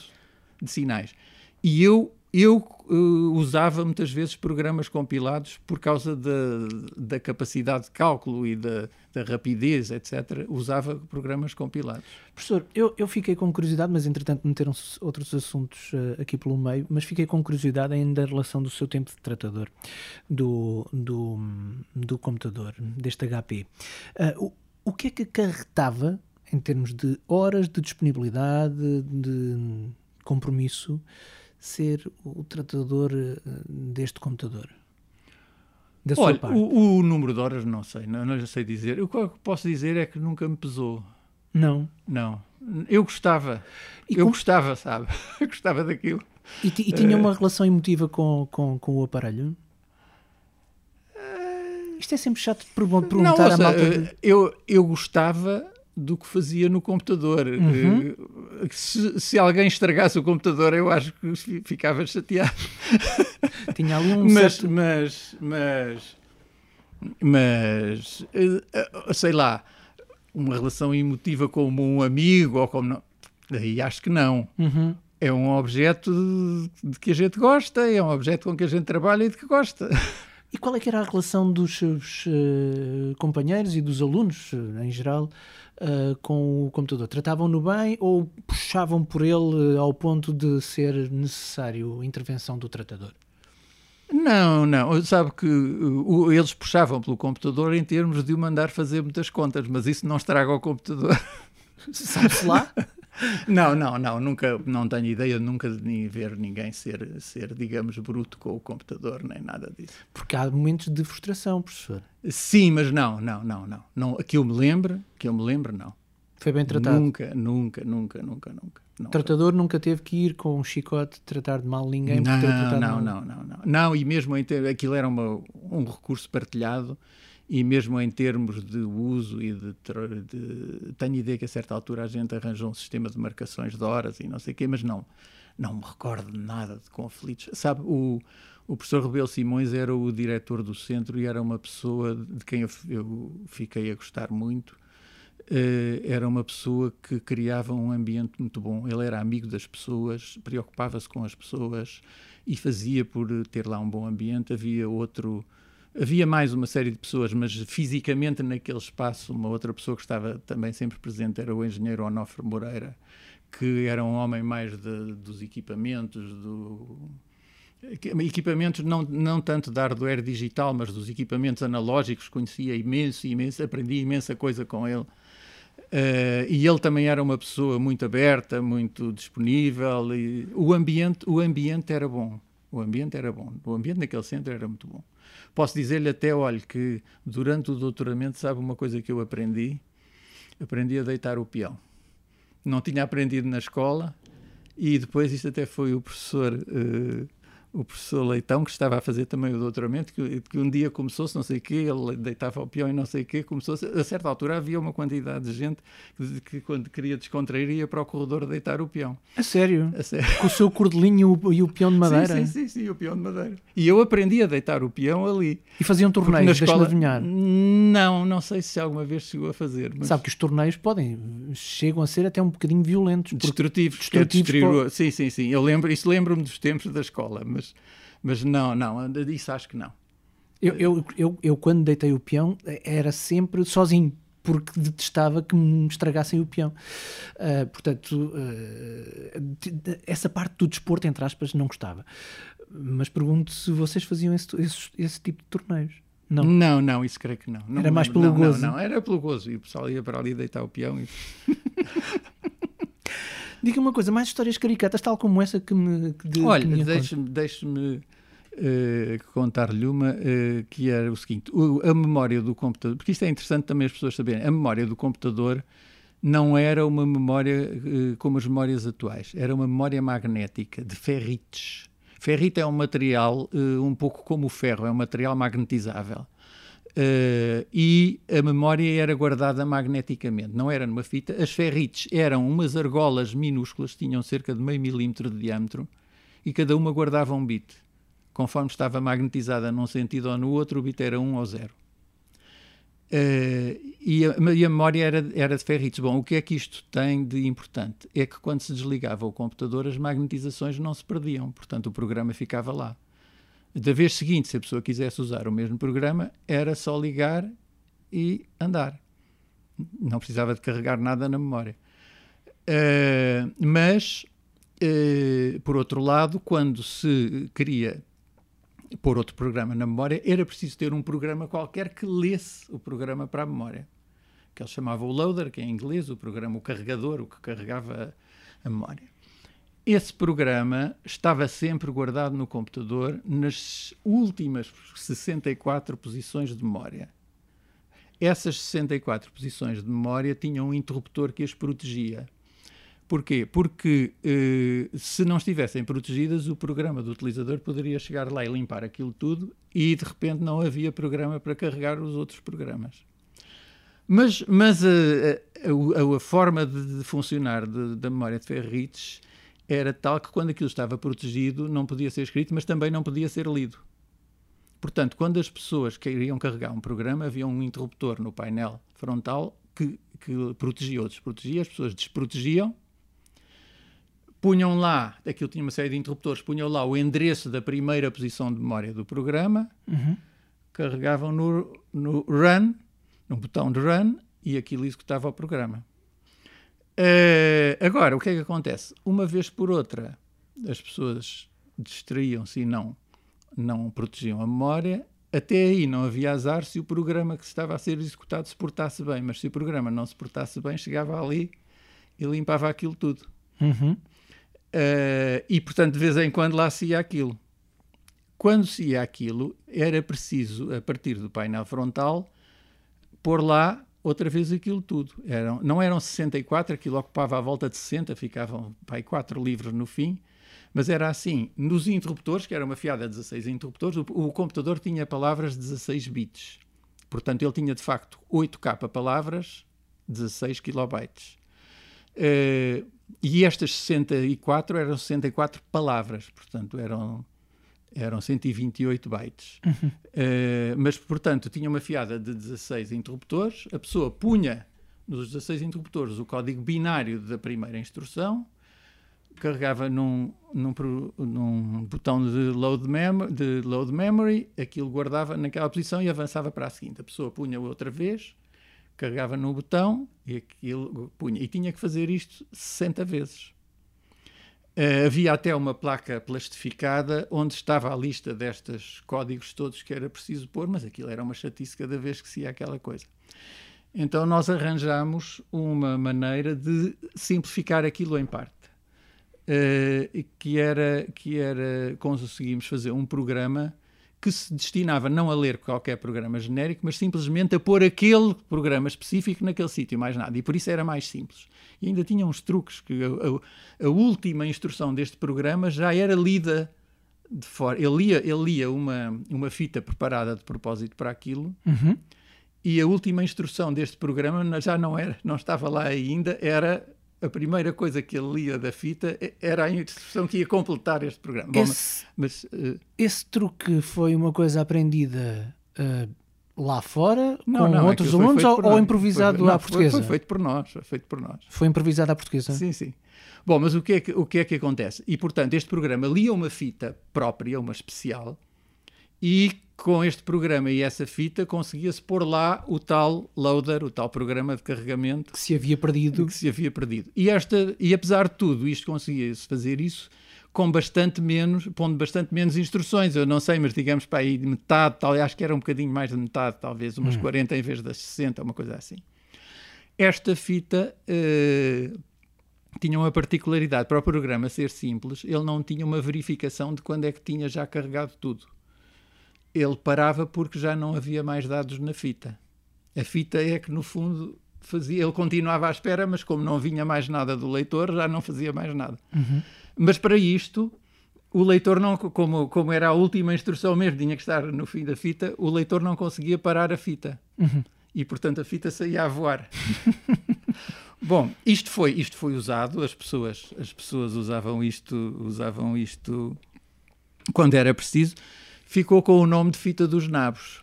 de sinais. E eu eu uh, usava muitas vezes programas compilados por causa da, da capacidade de cálculo e da, da, rapidez, etc. Usava programas compilados. Professor, eu, eu fiquei com curiosidade, mas entretanto meteram-se outros assuntos uh, aqui pelo meio, mas fiquei com curiosidade ainda em relação do seu tempo de tratador do, do, do computador, deste HP. Uh, o, o que é que acarretava em termos de horas de disponibilidade, de compromisso? Ser o tratador eh, deste computador? Da Olha, o, o, número de horas não sei, não, não sei dizer. O que posso dizer é que nunca me pesou. Não. Não. Eu gostava. E eu com- gostava, sabe? Eu gostava daquilo. E, e tinha uma relação emotiva com, com, com o aparelho? Isto é sempre chato de pergun- Não, perguntar a ouça, malta. de- eh, eu, eu gostava do que fazia no computador. Uhum. Eh, Se, se alguém estragasse o computador, eu acho que fi- ficava chateado. Tinha ali um mas, certo. mas, mas, mas, eh, sei lá, uma relação emotiva como um amigo ou como não. Aí acho que não. Uhum. É um objeto de que a gente gosta, é um objeto com que a gente trabalha e de que gosta. E qual é que era a relação dos seus eh, companheiros e dos alunos, eh, em geral, eh, com o computador? Tratavam-no bem ou puxavam por ele ao ponto de ser necessário intervenção do tratador? Não, não. Sabe que uh, eles puxavam pelo computador em termos de o mandar fazer muitas contas, mas isso não estraga o computador. Sabe-se lá? Não, não, não. Nunca, não tenho ideia nunca de nem ver ninguém ser, ser, digamos, bruto com o computador, nem nada disso. Porque há momentos de frustração, professor. Sim, mas não, não, não, não. não que eu me lembre, que eu me lembre, não. Foi bem tratado. Nunca, nunca, nunca, nunca, nunca. Não. O tratador nunca teve que ir com um chicote tratar de mal ninguém Não, não, mal. não, não, não. Não, e mesmo aquilo era uma, um recurso partilhado e mesmo em termos de uso e de, de- Tenho ideia que a certa altura a gente arranjou um sistema de marcações de horas e não sei o quê, mas não, não me recordo de nada de conflitos. Sabe, o, o professor Rebelo Simões era o diretor do centro e era uma pessoa de quem eu, eu fiquei a gostar muito. Eh, era uma pessoa que criava um ambiente muito bom. Ele era amigo das pessoas, preocupava-se com as pessoas e fazia por ter lá um bom ambiente. Havia outro, havia mais uma série de pessoas, mas fisicamente naquele espaço, uma outra pessoa que estava também sempre presente era o engenheiro Onofre Moreira, que era um homem mais de- dos equipamentos, do equipamentos não, não tanto da hardware digital, mas dos equipamentos analógicos, conhecia imenso, imenso, aprendi imensa coisa com ele. Eh, e ele também era uma pessoa muito aberta, muito disponível. E o ambiente, o ambiente era bom. O ambiente era bom. O ambiente naquele centro era muito bom. Posso dizer-lhe até, olha, que durante o doutoramento, sabe uma coisa que eu aprendi? Aprendi a deitar o peão. Não tinha aprendido na escola e depois isto até foi o professor eh, o professor Leitão que estava a fazer também o doutoramento que, que um dia começou-se não sei o quê ele deitava o peão e não sei o quê começou-se a certa altura havia uma quantidade de gente que, que quando queria descontrair ia para o corredor deitar o peão A sério? a sério. Com o seu cordelinho e o, peão de madeira? Sim, sim, sim, sim, o peão de madeira e eu aprendi a deitar o peão ali E faziam Porque torneios, na escola adivinhar. não, não sei se alguma vez chegou a fazer mas Sabe que os torneios podem, chegam a ser até um bocadinho violentos. destrutivos, que é destrutivos destruir sim, sim, sim. Eu lembro, isso lembro-me dos tempos da escola, mas, mas não, não, isso acho que não. Eu, eu, eu, eu, quando deitei o peão, era sempre sozinho, porque detestava que me estragassem o peão. Ah, portanto, de- essa parte do desporto, entre aspas, não gostava. Mas pergunto se vocês faziam esse, esse, esse tipo de torneios. Não. Não, não, isso creio que não. Não Era mais pelo Não, não, gozo. Não, era pelo gozo. E o pessoal ia para ali deitar o peão. E... Diga uma coisa, mais histórias caricatas, tal como essa que me. Que de, Olha, me deixe-me deixe eh, contar-lhe uma eh, que era o seguinte: o- a memória do computador, porque isto é interessante também as pessoas saberem, a memória do computador não era uma memória eh, como as memórias atuais, era uma memória magnética de ferrites. Ferrite é um material um pouco como o ferro, é um material magnetizável. Eh, e a memória era guardada magneticamente, não era numa fita. As ferrites eram umas argolas minúsculas, tinham cerca de meio milímetro de diâmetro, e cada uma guardava um bit. Conforme estava magnetizada num sentido ou no outro, o bit era 1 ou 0. Eh, e, a, e a memória era, era de ferrites. Bom, o que é que isto tem de importante? É que quando se desligava o computador, as magnetizações não se perdiam, portanto o programa ficava lá. Da vez seguinte, se a pessoa quisesse usar o mesmo programa, era só ligar e andar. Não precisava de carregar nada na memória. Eh, mas, eh, por outro lado, quando se queria pôr outro programa na memória, era preciso ter um programa qualquer que lesse o programa para a memória. Que ele chamava o loader, que é em inglês, o programa, o carregador, o que carregava a memória. Esse programa estava sempre guardado no computador nas últimas 64 posições de memória. essas 64 posições de memória tinham um interruptor que as protegia. Porquê? Porque eh, se não estivessem protegidas, o programa do utilizador poderia chegar lá e limpar aquilo tudo e de repente não havia programa para carregar os outros programas. Mas, mas a, a, a forma de, de funcionar de, da memória de Ferrites era tal que quando aquilo estava protegido não podia ser escrito, mas também não podia ser lido. Portanto, quando as pessoas queriam carregar um programa, havia um interruptor no painel frontal que, que protegia ou desprotegia, as pessoas desprotegiam punham lá, aquilo tinha uma série de interruptores, punham lá o endereço da primeira posição de memória do programa, Uhum. carregavam no, no run, no botão de run, e aquilo executava o programa. Eh, agora, o que é que acontece? Uma vez por outra, as pessoas distraíam-se e não, não protegiam a memória. Até aí não havia azar se o programa que estava a ser executado se portasse bem, mas se o programa não se portasse bem, chegava ali e limpava aquilo tudo. Uhum. Uh, e portanto, de vez em quando lá se ia aquilo. Quando se ia aquilo, era preciso, a partir do painel frontal, pôr lá outra vez aquilo tudo. Eram, não eram 64, aquilo ocupava à volta de 60, ficavam pai, 4 livros no fim, mas era assim. Nos interruptores, que era uma fiada de 16 interruptores, o, o computador tinha palavras de 16 bits. Portanto, ele tinha de facto 8K palavras, 16 kilobytes. Uh, e estas 64 eram 64 palavras, portanto eram, eram 128 bytes. Uhum. Uh, mas, portanto, tinha uma fiada de 16 interruptores, a pessoa punha nos 16 interruptores o código binário da primeira instrução, carregava num, num, num botão de load, mem de load memory, aquilo guardava naquela posição e avançava para a seguinte. A pessoa punha outra vez, carregava no botão e aquilo punha. E tinha que fazer isto 60 vezes. Uh, havia até uma placa plastificada onde estava a lista destes códigos todos que era preciso pôr, mas aquilo era uma chatice cada vez que se ia aquela coisa. Então nós arranjamos uma maneira de simplificar aquilo em parte. Uh, que era que era conseguimos fazer um programa que se destinava não a ler qualquer programa genérico, mas simplesmente a pôr aquele programa específico naquele sítio, mais nada. E por isso era mais simples. E ainda tinha uns truques, que a, a, a última instrução deste programa já era lida de fora. Ele lia, ele lia uma, uma fita preparada de propósito para aquilo, Uhum. e a última instrução deste programa já não era, não estava lá ainda, era a primeira coisa que ele lia da fita era a instrução que ia completar este programa. Bom, Esse, mas, uh, esse truque foi uma coisa aprendida uh, lá fora, não, com não, outros aquilo foi alunos, ou, ou improvisado Foi- não, à foi- portuguesa? Foi, feito por nós, foi feito por nós. Foi improvisado à portuguesa? Sim, sim. Bom, mas o que, é que, o que é que acontece? E, portanto, este programa lia uma fita própria, uma especial, e com este programa e essa fita conseguia-se pôr lá o tal loader, o tal programa de carregamento Que se havia perdido. que se havia perdido. E, esta, e apesar de tudo, isto conseguia-se fazer isso com bastante menos, pondo bastante menos instruções. Eu não sei, mas digamos para aí de metade, tal, acho que era um bocadinho mais de metade, talvez umas 40 em vez das 60, uma coisa assim. Esta fita eh, tinha uma particularidade para o programa ser simples, ele não tinha uma verificação de quando é que tinha já carregado tudo. Ele parava porque já não havia mais dados na fita. A fita é que, no fundo, fazia, ele continuava à espera, mas como não vinha mais nada do leitor, já não fazia mais nada. Mas para isto, o leitor não, como, como era a última instrução mesmo, tinha que estar no fim da fita, o leitor não conseguia parar a fita. E portanto a fita saía a voar. Bom, isto foi, isto foi usado, as pessoas, as pessoas usavam isto, usavam isto quando era preciso, ficou com o nome de fita dos nabos.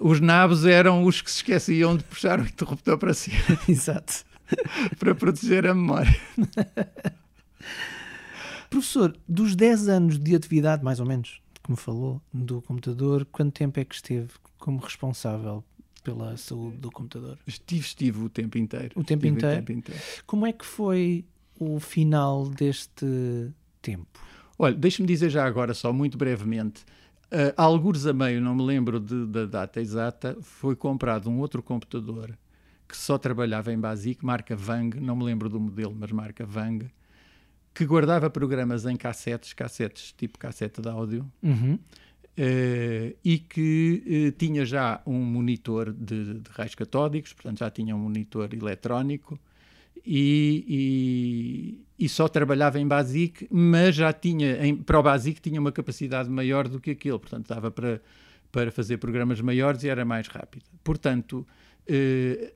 Os nabos eram os que se esqueciam de puxar o interruptor para cima Exato. para proteger a memória. Professor, dos 10 anos de atividade, mais ou menos, que me falou, do computador, quanto tempo é que esteve como responsável pela saúde do computador? Estive, estive o tempo inteiro. O tempo inteiro? O tempo inteiro. Como é que foi o final deste tempo? Olha, deixe-me dizer já agora, só muito brevemente, uh, algures a meio, não me lembro de- da data exata, foi comprado um outro computador que só trabalhava em BASIC, marca Vang, não me lembro do modelo, mas marca Vang, que guardava programas em cassetes, cassetes tipo cassete de áudio, Uhum. Uh, e que uh, tinha já um monitor de, de, raios catódicos, portanto já tinha um monitor eletrónico e, e, e, só trabalhava em BASIC, mas já tinha, em, para o BASIC tinha uma capacidade maior do que aquilo, portanto dava para, para fazer programas maiores e era mais rápido. Portanto, uh,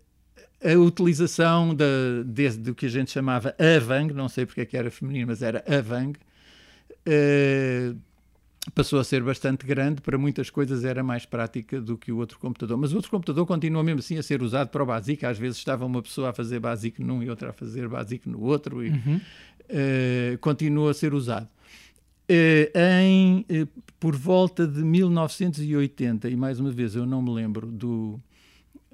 a utilização da, de, do que a gente chamava AVANG, não sei porque é que era feminino, mas era AVANG, passou a ser bastante grande, para muitas coisas era mais prática do que o outro computador. Mas o outro computador continua mesmo assim a ser usado para o BASIC. Às vezes estava uma pessoa a fazer BASIC num e outra a fazer BASIC no outro, e uhum. uh, continua a ser usado. Uh, em, uh, por volta de 1980, e mais uma vez eu não me lembro do,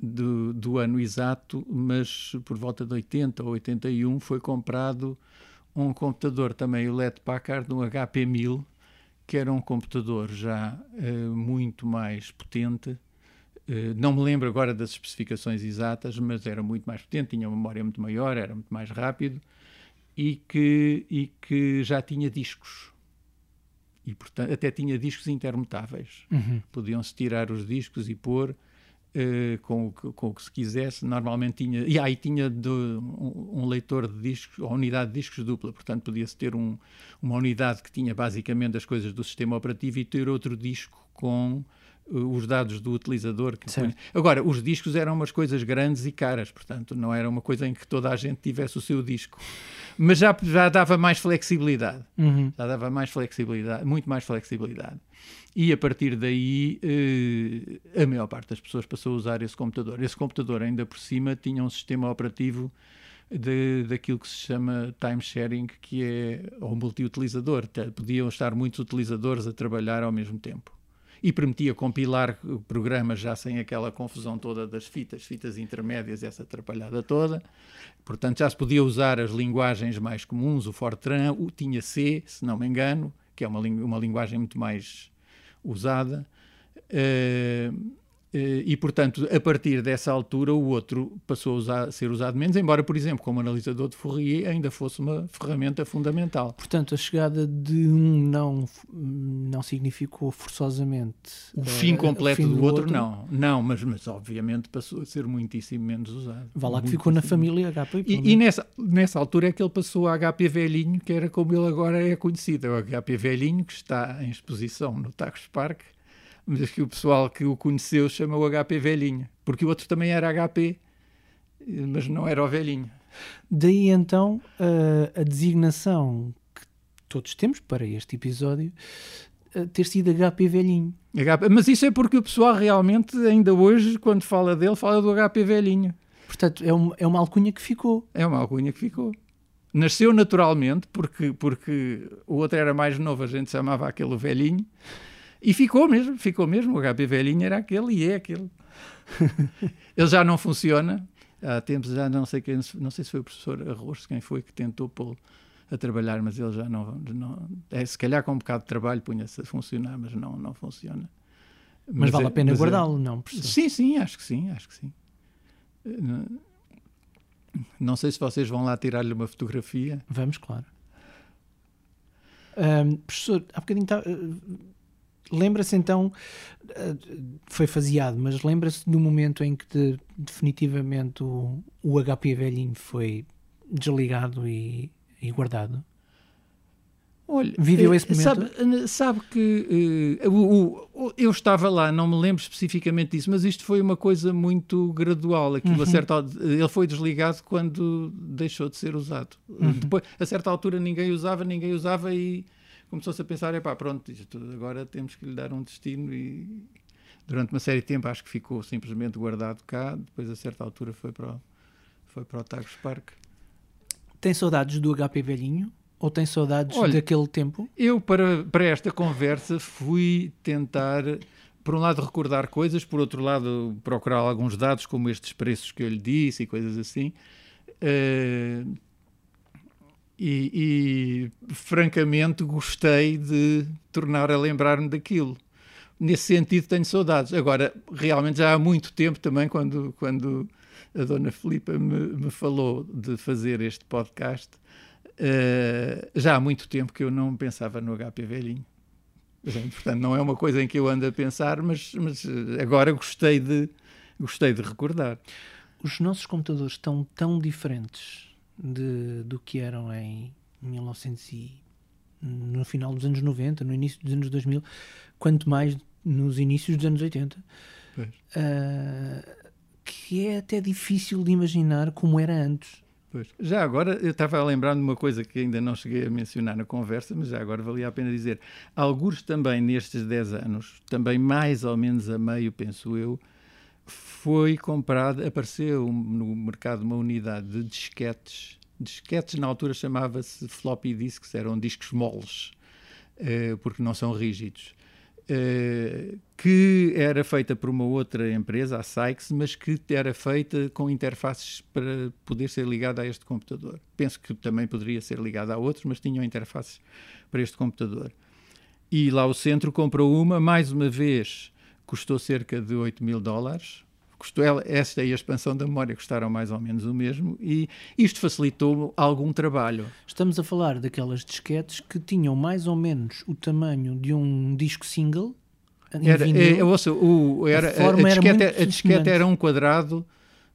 do, do ano exato, mas por volta de 80 ou 81 foi comprado um computador também, o LED Packard, um HP 1000, que era um computador já uh, muito mais potente. Uh, não me lembro agora das especificações exatas, mas era muito mais potente, tinha uma memória muito maior, era muito mais rápido e que, e que já tinha discos. E, portanto, até tinha discos intermutáveis. Uhum. Podiam-se tirar os discos e pôr uh, com, com, o que se quisesse. Normalmente tinha. E aí tinha de, um, um, leitor de discos, ou unidade de discos dupla, portanto podia-se ter um, uma unidade que tinha basicamente as coisas do sistema operativo e ter outro disco com os dados do utilizador. Agora, os discos eram umas coisas grandes e caras, portanto, não era uma coisa em que toda a gente tivesse o seu disco. Mas já, já dava mais flexibilidade. Uhum. Já dava mais flexibilidade, muito mais flexibilidade. E a partir daí, eh, a maior parte das pessoas passou a usar esse computador. Esse computador, ainda por cima, tinha um sistema operativo de, daquilo que se chama time sharing, que é ou multiutilizador. Podiam estar muitos utilizadores a trabalhar ao mesmo tempo. E permitia compilar programas já sem aquela confusão toda das fitas, fitas intermédias, essa atrapalhada toda. Portanto, já se podia usar as linguagens mais comuns, o Fortran, o, tinha C, se não me engano, que é uma, uma linguagem muito mais usada. Uh, e, portanto, a partir dessa altura, o outro passou a, usar, a, ser usado menos, embora, por exemplo, como analisador de Fourier, ainda fosse uma ferramenta fundamental. Portanto, a chegada de um não, não significou forçosamente o uh, fim completo fim do, do outro, outro, não. Não, mas, mas obviamente passou a ser muitíssimo menos usado. Vá lá que ficou na família HP. E, e, nessa, nessa altura é que ele passou a HP Velhinho, que era como ele agora é conhecido. É o HP Velhinho, que está em exposição no Tagus Park mas que o pessoal que o conheceu chama o HP velhinho, porque o outro também era HP, mas não era o velhinho. Daí então a, a designação que todos temos para este episódio ter sido HP velhinho. HP, mas isso é porque o pessoal realmente, ainda hoje, quando fala dele, fala do HP velhinho. Portanto, é uma, é uma alcunha que ficou. É uma alcunha que ficou. Nasceu naturalmente, porque, porque o outro era mais novo, a gente chamava aquele velhinho, e ficou mesmo, ficou mesmo. O HP velhinho era aquele e é aquele. Ele já não funciona. Há tempos já não sei quem, não sei se foi o professor Arroz, quem foi que tentou pô a trabalhar, mas ele já não, não é, se calhar com um bocado de trabalho punha-se a funcionar, mas não, não funciona. Mas, mas vale é, a pena é- guardá-lo, não, professor? Sim, sim, acho que sim, acho que sim. Não sei se vocês vão lá tirar-lhe uma fotografia. Vamos, claro. Um, professor, há bocadinho tá, Lembra-se então, eh, foi faseado, mas lembra-se do momento em que de, definitivamente o, o HP velhinho foi desligado e, e guardado? Olha, Viveu esse momento? Sabe, sabe que uh, o, o, eu estava lá, não me lembro especificamente disso, mas isto foi uma coisa muito gradual. Aquilo, uhum. a certa, ele foi desligado quando deixou de ser usado. Uhum. Depois, a certa altura ninguém usava, ninguém usava e começou-se a pensar, é pá, pronto, isto, agora temos que lhe dar um destino e durante uma série de tempo acho que ficou simplesmente guardado cá, depois a certa altura foi para o, foi para o Tagus Park. Tem saudades do HP velhinho? Ou tem saudades Olha, daquele tempo? Eu, para, para esta conversa, fui tentar, por um lado, recordar coisas, por outro lado, procurar alguns dados, como estes preços que eu lhe disse e coisas assim. Uh, e, e, francamente gostei de tornar a lembrar-me daquilo. Nesse sentido tenho saudades. Agora, realmente já há muito tempo também, quando, quando a dona Filipa me, me falou de fazer este podcast, uh, já há muito tempo que eu não pensava no HP velhinho. Portanto, não é uma coisa em que eu ando a pensar, mas, mas agora gostei de, gostei de recordar. Os nossos computadores estão tão diferentes de, do que eram em 1900 e, no final dos anos 90, no início dos anos 2000, quanto mais nos inícios dos anos 80. Uh, que é até difícil de imaginar como era antes. Pois. Já agora, eu estava a lembrar de uma coisa que ainda não cheguei a mencionar na conversa, mas já agora valia a pena dizer. Alguns também nestes 10 anos, também mais ou menos a meio, penso eu, foi comprado, apareceu no mercado uma unidade de disquetes. Disquetes na altura chamava-se floppy disks, eram discos moles, eh, porque não são rígidos. Eh, que era feita por uma outra empresa, a Sykes, mas que era feita com interfaces para poder ser ligada a este computador. Penso que também poderia ser ligada a outros, mas tinham interfaces para este computador. E lá o centro comprou uma, mais uma vez, custou cerca de 8 mil dólares, custou ela, esta e a expansão da memória custaram mais ou menos o mesmo e isto facilitou algum trabalho. Estamos a falar daquelas disquetes que tinham mais ou menos o tamanho de um disco single. Era, é, ouça, o, era, a, a, disquete, era a disquete era um quadrado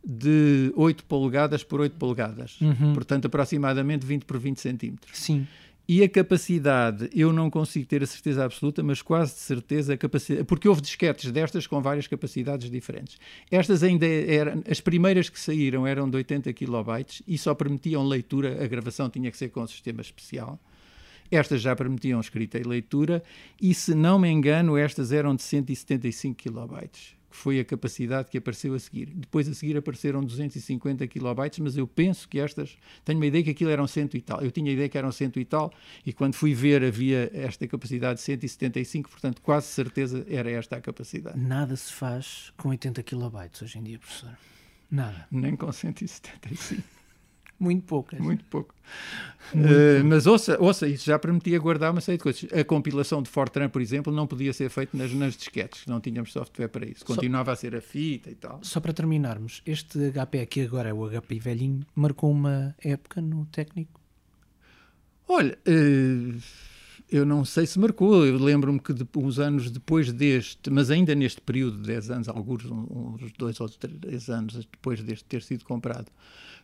de 8 polegadas por 8 polegadas, uhum. portanto aproximadamente 20 por 20 centímetros. Sim. E a capacidade, eu não consigo ter a certeza absoluta, mas quase de certeza a capacidade, porque houve disquetes destas com várias capacidades diferentes. Estas ainda eram, as primeiras que saíram eram de 80 kilobytes e só permitiam leitura, a gravação tinha que ser com um sistema especial. Estas já permitiam escrita e leitura e, se não me engano, estas eram de 175 kilobytes que foi a capacidade que apareceu a seguir. Depois a seguir apareceram 250 kilobytes, mas eu penso que estas, tenho uma ideia que aquilo eram cento e tal. Eu tinha a ideia que eram cento e tal, e quando fui ver havia esta capacidade de 175, portanto quase certeza era esta a capacidade. Nada se faz com 80 kilobytes hoje em dia, professor. Nada. Nem com 175. Muito poucas. Muito pouco. Muito uh, pouco. Mas ouça, ouça, isso já permitia guardar uma série de coisas. A compilação de Fortran, por exemplo, não podia ser feita nas, nas disquetes, não tínhamos software para isso. Continuava só, a ser a fita e tal. Só para terminarmos, este HP aqui agora é o HP velhinho, marcou uma época no técnico? Olha, uh, eu não sei se marcou, eu lembro-me que de, uns anos depois deste, mas ainda neste período de 10 anos, alguns uns dois ou três anos depois deste ter sido comprado,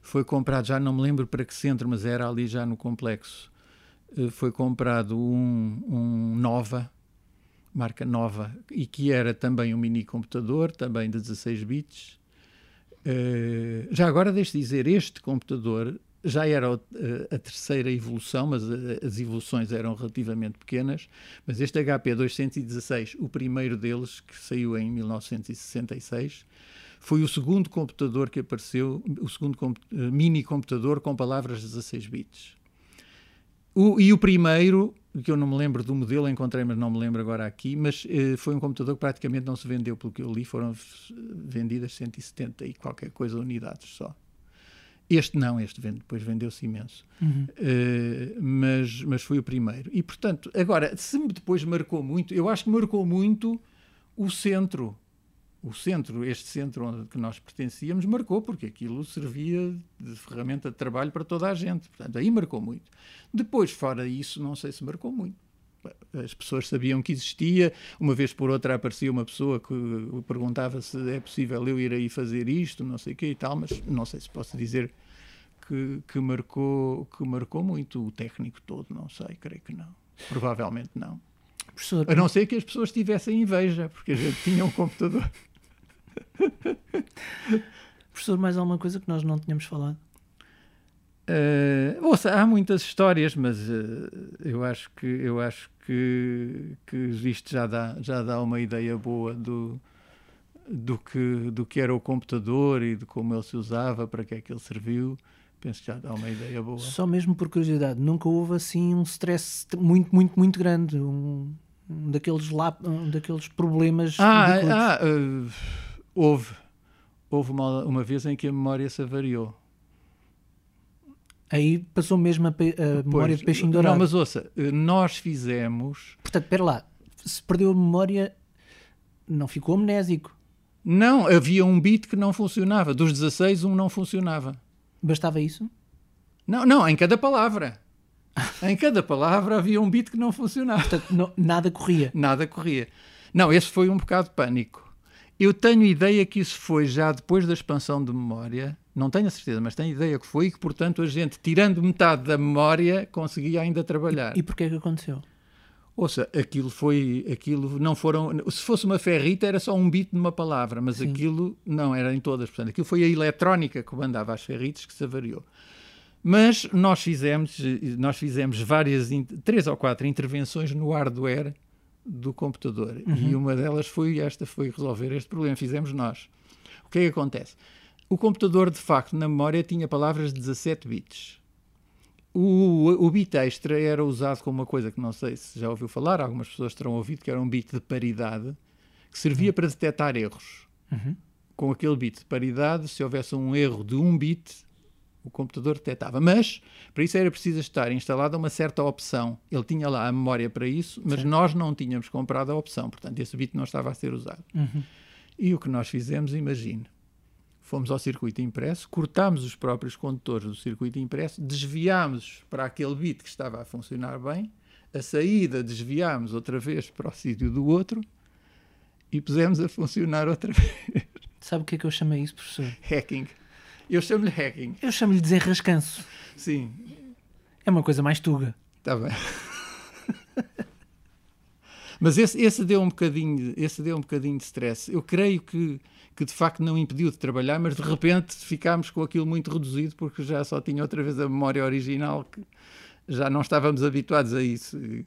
foi comprado, já não me lembro para que centro, mas era ali já no complexo, eh, foi comprado um, um Nova, marca Nova, e que era também um mini computador, também de 16 bits. Uh, já agora deixe dizer, este computador já era a, a terceira evolução, mas a, as evoluções eram relativamente pequenas. Mas este HP 216, o primeiro deles, que saiu em 1966, foi o segundo computador que apareceu, o segundo uh, mini computador com palavras 16 bits. O, e o primeiro, que eu não me lembro do modelo, encontrei, mas não me lembro agora aqui, mas uh, foi um computador que praticamente não se vendeu, pelo que eu li, foram vendidas 170 e qualquer coisa unidades só. Este não, este vende, depois vendeu-se imenso. Uhum. Uh, mas, mas foi o primeiro. E, portanto, agora, se depois marcou muito, eu acho que marcou muito o centro o centro, este centro onde que nós pertencíamos, marcou, porque aquilo servia de ferramenta de trabalho para toda a gente. Portanto, aí marcou muito. Depois, fora isso, não sei se marcou muito. As pessoas sabiam que existia, uma vez por outra aparecia uma pessoa que perguntava se é possível eu ir aí fazer isto, não sei o quê e tal, mas não sei se posso dizer que, que, marcou, que marcou muito o técnico todo, não sei, creio que não. Provavelmente não. Professor, a não ser que as pessoas tivessem inveja, porque a gente tinha um computador. Professor, mais alguma coisa que nós não tínhamos falado? Uh, ouça, há muitas histórias, mas uh, eu acho que eu acho que, que isto já dá, já dá uma ideia boa do, do, que, do que era o computador e de como ele se usava, para que é que ele serviu. Penso que já dá uma ideia boa. Só mesmo por curiosidade, nunca houve assim um stress muito, muito, muito grande, um, um daqueles, lá, um daqueles problemas. Ah, ah uh, houve. Houve uma, uma vez em que a memória se avariou. Aí passou mesmo a, pe, a memória de peixinho dourado. Não, mas ouça, nós fizemos. Portanto, espera lá, se perdeu a memória, não ficou amnésico. Não, havia um bit que não funcionava. Dos 16, um não funcionava. Bastava isso? Não, não, em cada palavra. Em cada palavra havia um bit que não funcionava. Portanto, não- nada corria. Nada corria. Não, esse foi um bocado de pânico. Eu tenho ideia que isso foi já depois da expansão de memória. Não tenho a certeza, mas tenho ideia que foi e que, portanto, a gente, tirando metade da memória, conseguia ainda trabalhar. E porquê que aconteceu? Ouça, aquilo foi, aquilo não foram, se fosse uma ferrita era só um bit numa palavra, mas aquilo não era em todas, portanto, aquilo foi a eletrónica que mandava as ferritas que se avariou. Mas nós fizemos, nós fizemos várias, três ou quatro intervenções no hardware do computador e uma delas foi esta, foi resolver este problema, fizemos nós. O que é que acontece? O computador, de facto, na memória tinha palavras de 17 bits. O, o bit extra era usado como uma coisa que não sei se já ouviu falar, algumas pessoas terão ouvido, que era um bit de paridade, que servia para detectar erros. Com aquele bit de paridade, se houvesse um erro de um bit, o computador detectava. Mas, para isso era preciso estar instalada uma certa opção. Ele tinha lá a memória para isso, mas nós não tínhamos comprado a opção, portanto esse bit não estava a ser usado. E o que nós fizemos, imagine, fomos ao circuito impresso, cortámos os próprios condutores do circuito impresso, desviámos para aquele bit que estava a funcionar bem, a saída desviámos outra vez para o sítio do outro e pusemos a funcionar outra vez. Sabe o que é que eu chamei isso, professor? hacking. Eu chamo-lhe hacking. Eu chamo-lhe desenrascanço. Sim, É uma coisa mais tuga. está bem. Mas esse, esse deu um bocadinho, esse deu um bocadinho de stress. Eu creio que, que de facto não impediu de trabalhar, mas de repente ficámos com aquilo muito reduzido porque já só tinha outra vez a memória original que já não estávamos habituados a isso. E-